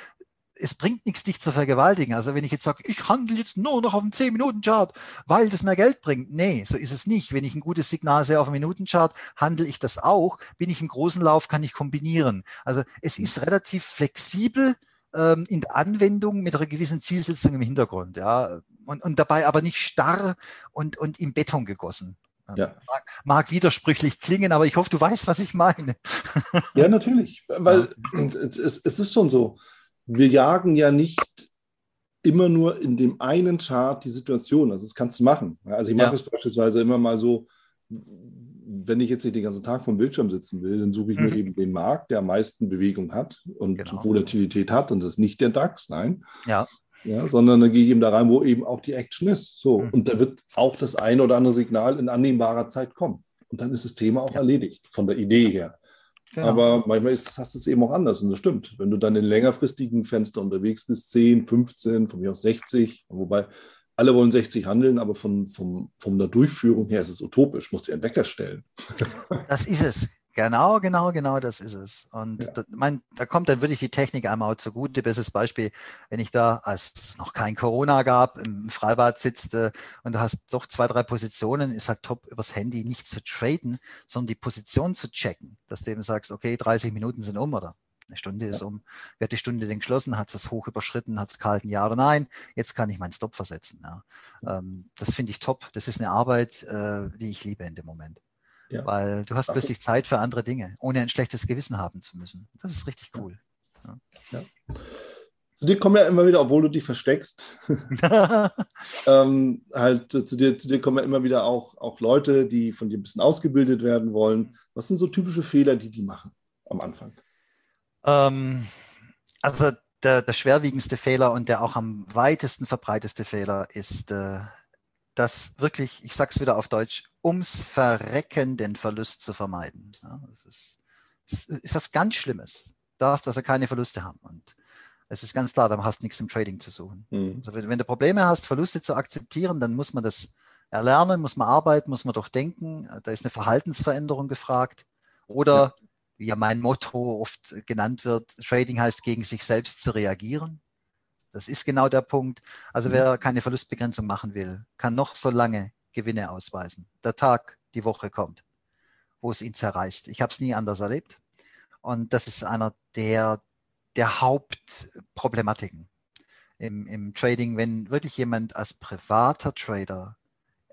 es bringt nichts, dich zu vergewaltigen. Also wenn ich jetzt sage, ich handle jetzt nur noch auf dem 10-Minuten-Chart, weil das mehr Geld bringt. Nee, so ist es nicht. Wenn ich ein gutes Signal sehe auf dem Minuten-Chart, handle ich das auch. Bin ich im großen Lauf, kann ich kombinieren. Also es ist relativ flexibel ähm, in der Anwendung mit einer gewissen Zielsetzung im Hintergrund. Ja. Und, und dabei aber nicht starr und, und im Beton gegossen. Ja. Mag, mag, widersprüchlich klingen, aber ich hoffe, du weißt, was ich meine. Ja, natürlich. Weil ja. Es, es ist schon so wir jagen ja nicht immer nur in dem einen Chart die Situation. Also das kannst du machen. Also ich mache ja. es beispielsweise immer mal so, wenn ich jetzt nicht den ganzen Tag vom Bildschirm sitzen will, dann suche ich mhm. mir eben den Markt, der am meisten Bewegung hat und genau. Volatilität hat. Und das ist nicht der DAX, nein. Ja. Ja, sondern dann gehe ich eben da rein, wo eben auch die Action ist. So. Mhm. Und da wird auch das eine oder andere Signal in annehmbarer Zeit kommen. Und dann ist das Thema auch ja. erledigt, von der Idee her. Genau. Aber manchmal ist, hast du es eben auch anders und das stimmt. Wenn du dann in längerfristigen Fenster unterwegs bist, 10, 15, von mir aus 60, wobei alle wollen 60 handeln, aber von, vom, von der Durchführung her ist es utopisch. Muss dir einen Wecker stellen. Das ist es. Genau, genau, genau, das ist es. Und ja. da, mein, da kommt dann wirklich die Technik einmal auch zugute. Bestes Beispiel, wenn ich da, als es noch kein Corona gab, im Freibad sitze und du hast doch zwei, drei Positionen, ist halt top, übers Handy nicht zu traden, sondern die Position zu checken, dass du eben sagst, okay, 30 Minuten sind um oder eine Stunde ist um. Wird die Stunde denn geschlossen? Hat es hoch überschritten? Hat es gehalten? Ja oder nein? Jetzt kann ich meinen Stop versetzen. Ja. Ähm, das finde ich top. Das ist eine Arbeit, äh, die ich liebe in dem Moment. Ja. Weil du hast plötzlich Zeit für andere Dinge, ohne ein schlechtes Gewissen haben zu müssen. Das ist richtig cool. Ja. Ja. Zu dir kommen ja immer wieder, obwohl du dich versteckst, ähm, halt zu dir, zu dir kommen ja immer wieder auch, auch Leute, die von dir ein bisschen ausgebildet werden wollen. Was sind so typische Fehler, die die machen am Anfang? Ähm, also der, der, schwerwiegendste Fehler und der auch am weitesten verbreiteste Fehler ist, äh, dass wirklich, ich sag's wieder auf Deutsch, ums Verrecken den Verlust zu vermeiden. Ja, das ist, das ist was ganz Schlimmes. Darfst also keine Verluste haben. Und es ist ganz klar, dann hast du nichts im Trading zu suchen. Mhm. Also wenn, wenn, du Probleme hast, Verluste zu akzeptieren, dann muss man das erlernen, muss man arbeiten, muss man doch denken. Da ist eine Verhaltensveränderung gefragt. Oder, ja. wie ja mein Motto oft genannt wird, Trading heißt, gegen sich selbst zu reagieren. Das ist genau der Punkt. Also mhm. wer keine Verlustbegrenzung machen will, kann noch so lange Gewinne ausweisen. Der Tag, die Woche kommt, wo es ihn zerreißt. Ich habe es nie anders erlebt. Und das ist einer der, der Hauptproblematiken im, im Trading, wenn wirklich jemand als privater Trader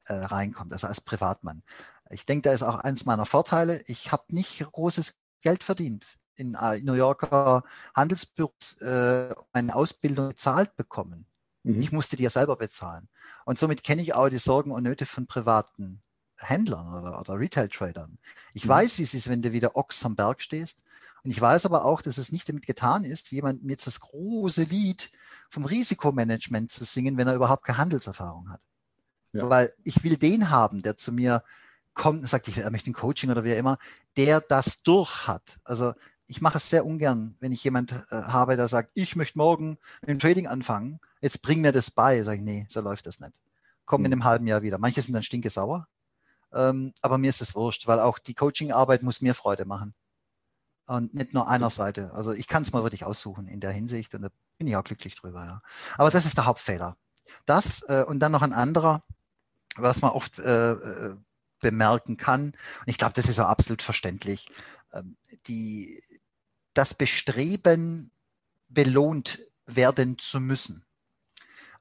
äh, reinkommt, also als Privatmann. Ich denke, da ist auch eins meiner Vorteile. Ich habe nicht großes Geld verdient in äh, New Yorker Handelsbüros äh, eine Ausbildung bezahlt bekommen. Mhm. Ich musste die ja selber bezahlen. Und somit kenne ich auch die Sorgen und Nöte von privaten Händlern oder, oder Retail-Tradern. Ich mhm. weiß, wie es ist, wenn du wieder Ochs am Berg stehst. Und ich weiß aber auch, dass es nicht damit getan ist, jemandem jetzt das große Lied vom Risikomanagement zu singen, wenn er überhaupt keine Handelserfahrung hat. Ja. Weil ich will den haben, der zu mir kommt und sagt, ich, er möchte ein Coaching oder wie auch immer, der das durch hat. Also ich mache es sehr ungern, wenn ich jemand äh, habe, der sagt, ich möchte morgen mit dem Trading anfangen, jetzt bring mir das bei. Sag ich, nee, so läuft das nicht. Komm in einem halben Jahr wieder. Manche sind dann stinkesauer, ähm, aber mir ist es wurscht, weil auch die Coaching-Arbeit muss mir Freude machen. Und nicht nur einer Seite. Also ich kann es mal wirklich aussuchen in der Hinsicht und da bin ich auch glücklich drüber. Ja. Aber das ist der Hauptfehler. Das äh, und dann noch ein anderer, was man oft äh, äh bemerken kann. Und ich glaube, das ist auch absolut verständlich. Ähm, die, das Bestreben, belohnt werden zu müssen.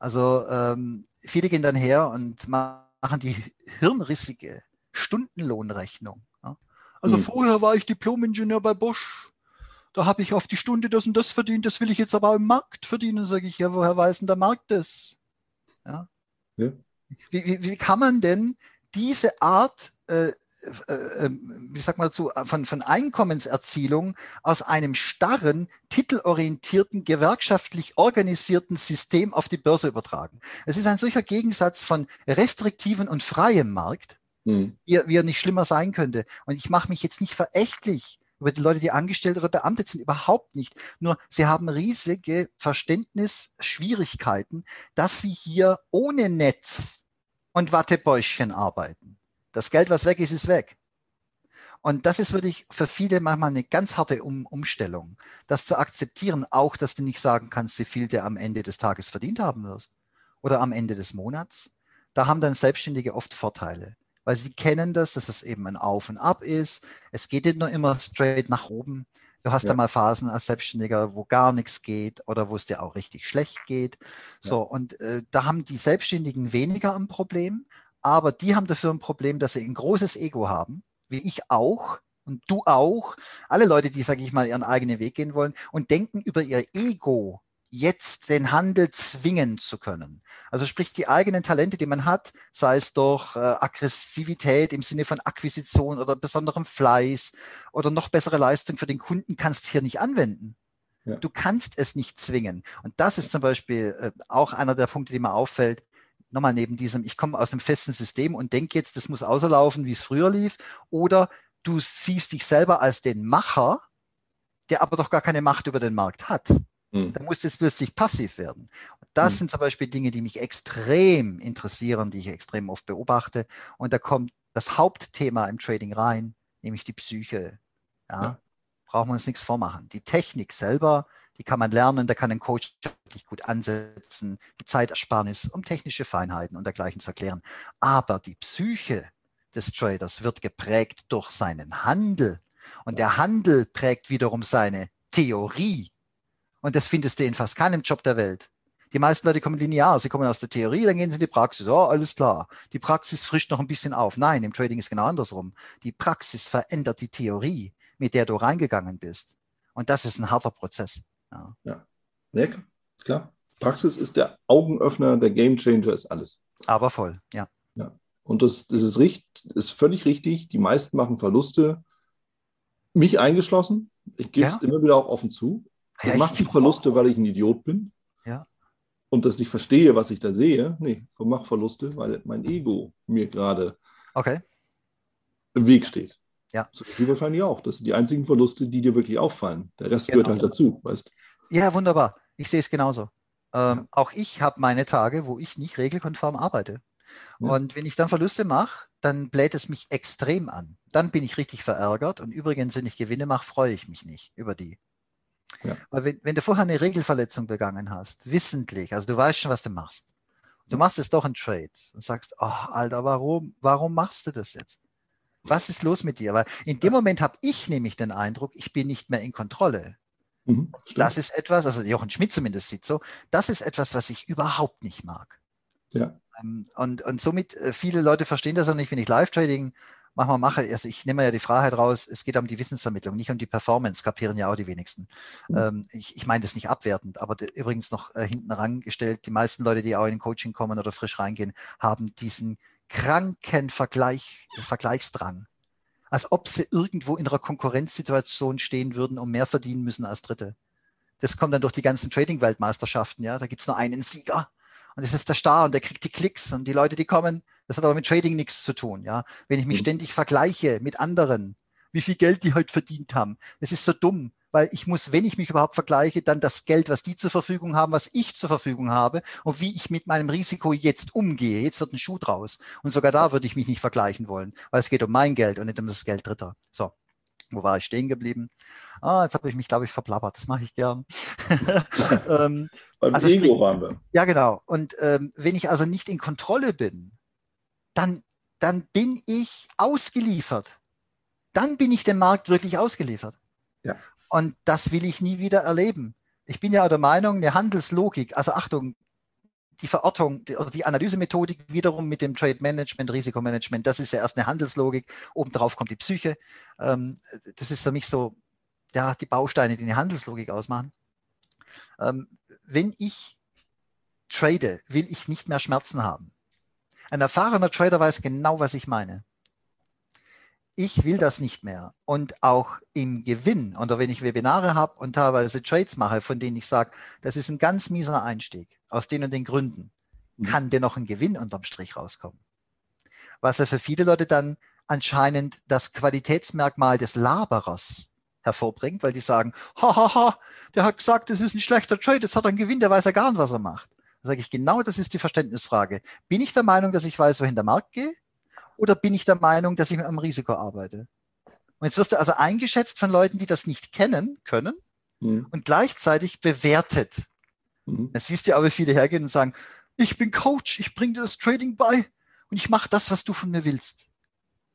Also ähm, viele gehen dann her und machen die hirnrissige Stundenlohnrechnung. Ja? Also mhm. vorher war ich Diplomingenieur bei Bosch. Da habe ich auf die Stunde das und das verdient, das will ich jetzt aber im Markt verdienen. Sage ich, ja, woher weiß denn der Markt das? Ja? ja. Wie, wie, wie, kann man denn diese Art äh, wie sagt man dazu, von, von Einkommenserzielung aus einem starren, titelorientierten, gewerkschaftlich organisierten System auf die Börse übertragen. Es ist ein solcher Gegensatz von restriktiven und freiem Markt, mhm. wie, wie er nicht schlimmer sein könnte. Und ich mache mich jetzt nicht verächtlich über die Leute, die angestellt oder beamtet sind, überhaupt nicht. Nur sie haben riesige Verständnisschwierigkeiten, dass sie hier ohne Netz und Wattebäuschen arbeiten. Das Geld, was weg ist, ist weg. Und das ist wirklich für viele manchmal eine ganz harte um Umstellung, das zu akzeptieren, auch dass du nicht sagen kannst, wie viel du am Ende des Tages verdient haben wirst oder am Ende des Monats. Da haben dann Selbstständige oft Vorteile, weil sie kennen das, dass es eben ein Auf und Ab ist. Es geht nicht nur immer straight nach oben. Du hast ja. da mal Phasen als Selbstständiger, wo gar nichts geht oder wo es dir auch richtig schlecht geht. So, ja. und äh, da haben die Selbstständigen weniger ein Problem, aber die haben dafür ein Problem, dass sie ein großes Ego haben, wie ich auch und du auch. Alle Leute, die, sage ich mal, ihren eigenen Weg gehen wollen und denken über ihr Ego jetzt den Handel zwingen zu können. Also sprich die eigenen Talente, die man hat, sei es durch äh, Aggressivität im Sinne von Akquisition oder besonderem Fleiß oder noch bessere Leistung für den Kunden kannst hier nicht anwenden. Ja. Du kannst es nicht zwingen. Und das ist zum Beispiel äh, auch einer der Punkte, die mir auffällt nochmal neben diesem, ich komme aus einem festen System und denke jetzt, das muss außerlaufen, wie es früher lief, oder du siehst dich selber als den Macher, der aber doch gar keine Macht über den Markt hat. Mhm. Da muss es plötzlich passiv werden. Das mhm. sind zum Beispiel Dinge, die mich extrem interessieren, die ich extrem oft beobachte. Und da kommt das Hauptthema im Trading rein, nämlich die Psyche. Ja? ja. Brauchen wir uns nichts vormachen. Die Technik selber, die kann man lernen, da kann ein Coach wirklich gut ansetzen, die Zeitersparnis, um technische Feinheiten und dergleichen zu erklären. Aber die Psyche des Traders wird geprägt durch seinen Handel. Und der Handel prägt wiederum seine Theorie. Und das findest du in fast keinem Job der Welt. Die meisten Leute kommen linear, sie kommen aus der Theorie, dann gehen sie in die Praxis. Oh, alles klar. Die Praxis frischt noch ein bisschen auf. Nein, im Trading ist genau andersrum. Die Praxis verändert die Theorie, mit der du reingegangen bist. Und das ist ein harter Prozess. Ja. ja. ja klar. Praxis ist der Augenöffner, der Gamechanger ist alles. Aber voll, ja. ja. Und das, das ist, richtig, ist völlig richtig. Die meisten machen Verluste. Mich eingeschlossen. Ich gebe es ja. immer wieder auch offen zu. Ich ja, mache Verluste, weil ich ein Idiot bin. Ja. Und das nicht verstehe, was ich da sehe. Nee, ich mache Verluste, weil mein Ego mir gerade okay. im Weg steht. Ja. So wie wahrscheinlich auch. Das sind die einzigen Verluste, die dir wirklich auffallen. Der Rest genau. gehört halt dazu, weißt Ja, wunderbar. Ich sehe es genauso. Ähm, ja. Auch ich habe meine Tage, wo ich nicht regelkonform arbeite. Ja. Und wenn ich dann Verluste mache, dann bläht es mich extrem an. Dann bin ich richtig verärgert. Und übrigens, wenn ich Gewinne mache, freue ich mich nicht über die. Ja. Weil wenn, wenn du vorher eine Regelverletzung begangen hast, wissentlich, also du weißt schon, was du machst. Du machst es doch in Trade und sagst, oh, Alter, warum, warum machst du das jetzt? Was ist los mit dir? Weil in dem Moment habe ich nämlich den Eindruck, ich bin nicht mehr in Kontrolle. Mhm, das ist etwas, also Jochen Schmidt zumindest sieht so, das ist etwas, was ich überhaupt nicht mag. Ja. Ähm, und, und somit, äh, viele Leute verstehen das auch nicht, wenn ich Live-Trading mach mal, mache. Also ich nehme ja die Freiheit raus, es geht um die Wissensvermittlung, nicht um die Performance, kapieren ja auch die wenigsten. Mhm. Ähm, ich, ich meine das nicht abwertend, aber übrigens noch äh, hinten rangestellt, die meisten Leute, die auch in Coaching kommen oder frisch reingehen, haben diesen kranken Vergleich, Vergleichsdrang. Als ob sie irgendwo in einer Konkurrenzsituation stehen würden und mehr verdienen müssen als Dritte. Das kommt dann durch die ganzen Trading-Weltmeisterschaften, ja. Da gibt's nur einen Sieger und das ist der Star und der kriegt die Klicks und die Leute, die kommen, das hat aber mit Trading nichts zu tun, ja. Wenn ich mich mhm. ständig vergleiche mit anderen, wie viel Geld die halt verdient haben, das ist so dumm, weil ich muss, wenn ich mich überhaupt vergleiche, dann das Geld, was die zur Verfügung haben, was ich zur Verfügung habe und wie ich mit meinem Risiko jetzt umgehe. Jetzt wird ein Schuh draus. Und sogar da würde ich mich nicht vergleichen wollen, weil es geht um mein Geld und nicht um das Geld Dritter. So. Wo war ich stehen geblieben? Ah, jetzt habe ich mich, glaube ich, verplappert. Das mache ich gern. ähm, Beim also Ego sprich, waren wir. Ja, genau. Und ähm, wenn ich also nicht in Kontrolle bin, dann, dann bin ich ausgeliefert. Dann bin ich dem Markt wirklich ausgeliefert. Ja. Und das will ich nie wieder erleben. Ich bin ja der Meinung, eine Handelslogik, also Achtung, die Verortung die, oder die Analysemethodik wiederum mit dem Trade Management, Risikomanagement, das ist ja erst eine Handelslogik. Obendrauf kommt die Psyche. Ähm, das ist für mich so, ja, die Bausteine, die eine Handelslogik ausmachen. Ähm, wenn ich trade, will ich nicht mehr Schmerzen haben. Ein erfahrener Trader weiß genau, was ich meine. Ich will das nicht mehr. Und auch im Gewinn, oder wenn ich Webinare habe und teilweise Trades mache, von denen ich sage, das ist ein ganz mieser Einstieg, aus den und den Gründen, mhm. kann dennoch ein Gewinn unterm Strich rauskommen. Was ja für viele Leute dann anscheinend das Qualitätsmerkmal des Laberers hervorbringt, weil die sagen, hahaha, ha, ha, der hat gesagt, das ist ein schlechter Trade, jetzt hat er einen Gewinn, der weiß ja gar nicht, was er macht. Da sage ich, genau das ist die Verständnisfrage. Bin ich der Meinung, dass ich weiß, wohin der Markt geht? Oder bin ich der Meinung, dass ich mit einem Risiko arbeite? Und jetzt wirst du also eingeschätzt von Leuten, die das nicht kennen können mhm. und gleichzeitig bewertet. Mhm. Da siehst du aber viele hergehen und sagen, ich bin Coach, ich bringe dir das Trading bei und ich mache das, was du von mir willst.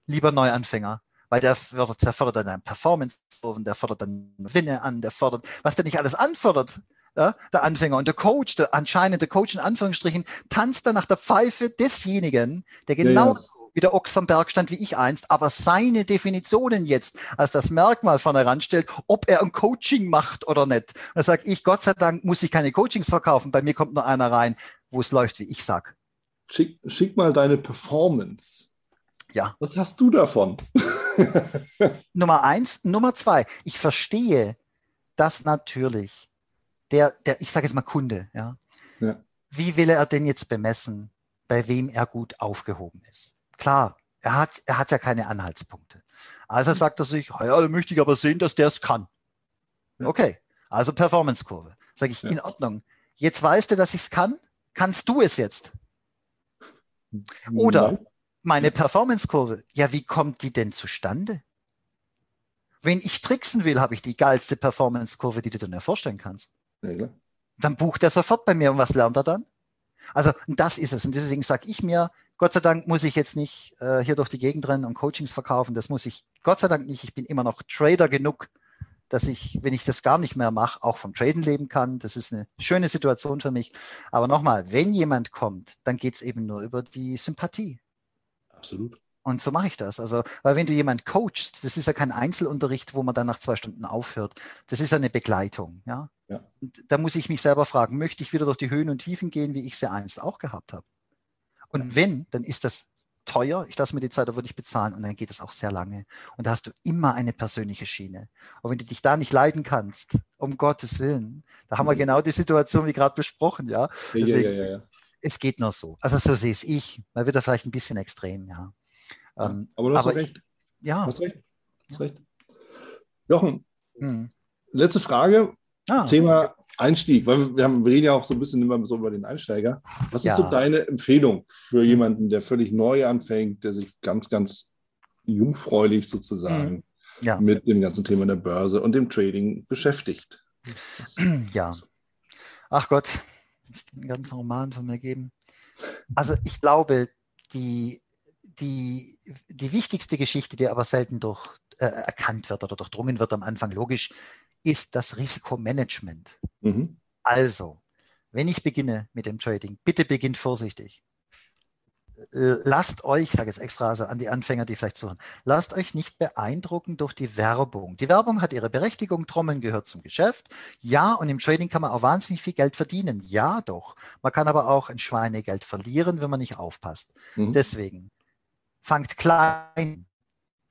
Lieber Neuanfänger weil der fördert, der fördert dann Performance, der fördert dann Winne an, der fördert, was der nicht alles anfordert, ja, der Anfänger und der Coach, der anscheinend der Coach in Anführungsstrichen, tanzt dann nach der Pfeife desjenigen, der genauso. Wie der Ochs am Berg stand wie ich einst, aber seine Definitionen jetzt als das Merkmal von heranstellt, ob er ein Coaching macht oder nicht. Und da sage ich, Gott sei Dank muss ich keine Coachings verkaufen, bei mir kommt nur einer rein, wo es läuft, wie ich sag. Schick, schick mal deine Performance. Ja. Was hast du davon? Nummer eins. Nummer zwei. Ich verstehe, dass natürlich der, der, ich sage jetzt mal Kunde, ja, ja. Wie will er denn jetzt bemessen, bei wem er gut aufgehoben ist? Klar, er hat, er hat ja keine Anhaltspunkte. Also sagt er sich, ja, da möchte ich aber sehen, dass der es kann. Okay, also Performance-Kurve. Sage ich, ja. in Ordnung. Jetzt weißt du, dass ich es kann. Kannst du es jetzt? Oder meine Performance-Kurve. Ja, wie kommt die denn zustande? Wenn ich tricksen will, habe ich die geilste Performance-Kurve, die du dir vorstellen kannst. Ja, dann bucht er sofort bei mir und was lernt er dann? Also das ist es. Und deswegen sage ich mir, Gott sei Dank muss ich jetzt nicht äh, hier durch die Gegend rennen und Coachings verkaufen. Das muss ich Gott sei Dank nicht. Ich bin immer noch Trader genug, dass ich, wenn ich das gar nicht mehr mache, auch vom Traden leben kann. Das ist eine schöne Situation für mich. Aber nochmal, wenn jemand kommt, dann geht es eben nur über die Sympathie. Absolut. Und so mache ich das. Also, weil wenn du jemand coachst, das ist ja kein Einzelunterricht, wo man dann nach zwei Stunden aufhört. Das ist eine Begleitung, ja. ja. da muss ich mich selber fragen, möchte ich wieder durch die Höhen und Tiefen gehen, wie ich sie einst auch gehabt habe? Und wenn, dann ist das teuer. Ich lasse mir die Zeit auch wirklich bezahlen und dann geht es auch sehr lange. Und da hast du immer eine persönliche Schiene. Und wenn du dich da nicht leiden kannst, um Gottes Willen, da haben wir genau die Situation wie gerade besprochen, ja. Deswegen, ja, ja, ja, es geht nur so. Also so sehe es ich. Man wird da vielleicht ein bisschen extrem, ja. Ähm, aber du hast aber recht. Ich, ja. Du hast recht. Hast recht. Jochen, hm. letzte Frage. Ah, Thema Einstieg, weil wir, haben, wir reden ja auch so ein bisschen immer so über den Einsteiger. Was ja. ist so deine Empfehlung für jemanden, der völlig neu anfängt, der sich ganz, ganz jungfräulich sozusagen ja. mit dem ganzen Thema der Börse und dem Trading beschäftigt? Ja. Ach Gott, ich kann einen ganzen Roman von mir geben. Also ich glaube, die die, die wichtigste Geschichte, die aber selten durch, äh, erkannt wird oder durchdrungen wird am Anfang, logisch, ist das Risikomanagement. Mhm. Also, wenn ich beginne mit dem Trading, bitte beginnt vorsichtig. Äh, lasst euch, ich sage jetzt extra also an die Anfänger, die vielleicht suchen, lasst euch nicht beeindrucken durch die Werbung. Die Werbung hat ihre Berechtigung, Trommeln gehört zum Geschäft. Ja, und im Trading kann man auch wahnsinnig viel Geld verdienen. Ja, doch. Man kann aber auch ein Schweinegeld verlieren, wenn man nicht aufpasst. Mhm. Deswegen, fangt klein.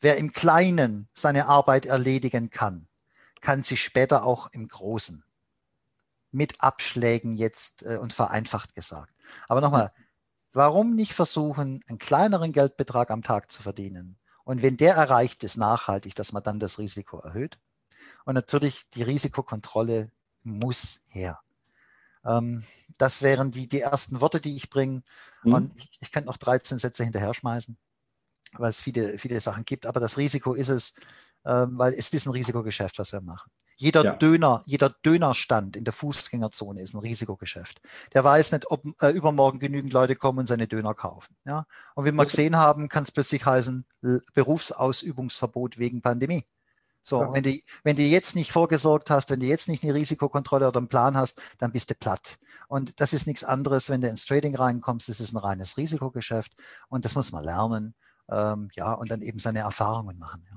Wer im Kleinen seine Arbeit erledigen kann, kann sich später auch im Großen. Mit Abschlägen jetzt äh, und vereinfacht gesagt. Aber nochmal, warum nicht versuchen, einen kleineren Geldbetrag am Tag zu verdienen? Und wenn der erreicht ist, nachhaltig, dass man dann das Risiko erhöht. Und natürlich die Risikokontrolle muss her. Ähm, das wären die, die ersten Worte, die ich bringe. Mhm. Und ich, ich könnte noch 13 Sätze hinterher schmeißen weil es viele, viele Sachen gibt. Aber das Risiko ist es, weil es ist ein Risikogeschäft, was wir machen. Jeder ja. Döner, jeder Dönerstand in der Fußgängerzone ist ein Risikogeschäft. Der weiß nicht, ob äh, übermorgen genügend Leute kommen und seine Döner kaufen. Ja? Und wie wir gesehen haben, kann es plötzlich heißen, Berufsausübungsverbot wegen Pandemie. So, ja. wenn, du, wenn du jetzt nicht vorgesorgt hast, wenn du jetzt nicht eine Risikokontrolle oder einen Plan hast, dann bist du platt. Und das ist nichts anderes, wenn du ins Trading reinkommst, das ist ein reines Risikogeschäft und das muss man lernen ähm, ja, und dann eben seine Erfahrungen machen. Ja.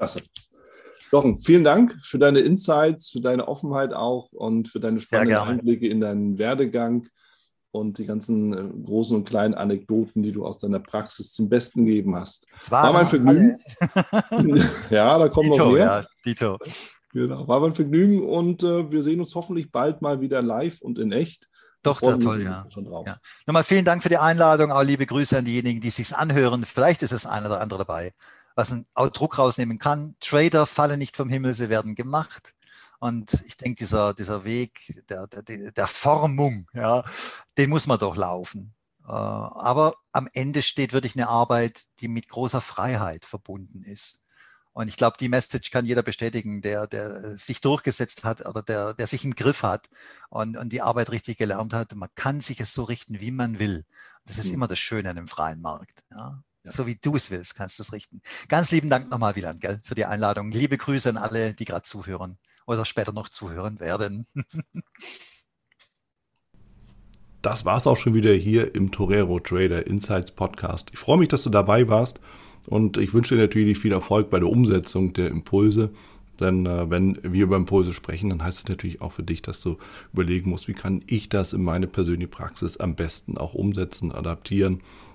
Klasse. Jochen, vielen Dank für deine Insights, für deine Offenheit auch und für deine spannenden Einblicke in deinen Werdegang und die ganzen äh, großen und kleinen Anekdoten, die du aus deiner Praxis zum Besten gegeben hast. Es war, war mein Vergnügen. ja, da kommen Dito, noch mehr. Ja, Dito. Genau, war mein Vergnügen und äh, wir sehen uns hoffentlich bald mal wieder live und in echt. Doch, das toll, ja. ja. Nochmal vielen Dank für die Einladung. Auch liebe Grüße an diejenigen, die sich anhören. Vielleicht ist es ein oder andere dabei, was einen Druck rausnehmen kann. Trader fallen nicht vom Himmel, sie werden gemacht. Und ich denke, dieser, dieser Weg der, der, der Formung, ja, den muss man doch laufen. Äh, aber am Ende steht wirklich eine Arbeit, die mit großer Freiheit verbunden ist. Und ich glaube, die Message kann jeder bestätigen, der, der sich durchgesetzt hat oder der, der sich im Griff hat und, und die Arbeit richtig gelernt hat. Man kann sich es so richten, wie man will. Das ist mhm. immer das Schöne an dem freien Markt. Ja? Ja. So wie du es willst, kannst du es richten. Ganz lieben Dank nochmal, Wieland, gell, für die Einladung. Liebe Grüße an alle, die gerade zuhören oder später noch zuhören werden. das war es auch schon wieder hier im Torero Trader Insights Podcast. Ich freue mich, dass du dabei warst. Und ich wünsche dir natürlich viel Erfolg bei der Umsetzung der Impulse. Denn äh, wenn wir über Impulse sprechen, dann heißt es natürlich auch für dich, dass du überlegen musst, wie kann ich das in meine persönliche Praxis am besten auch umsetzen, adaptieren.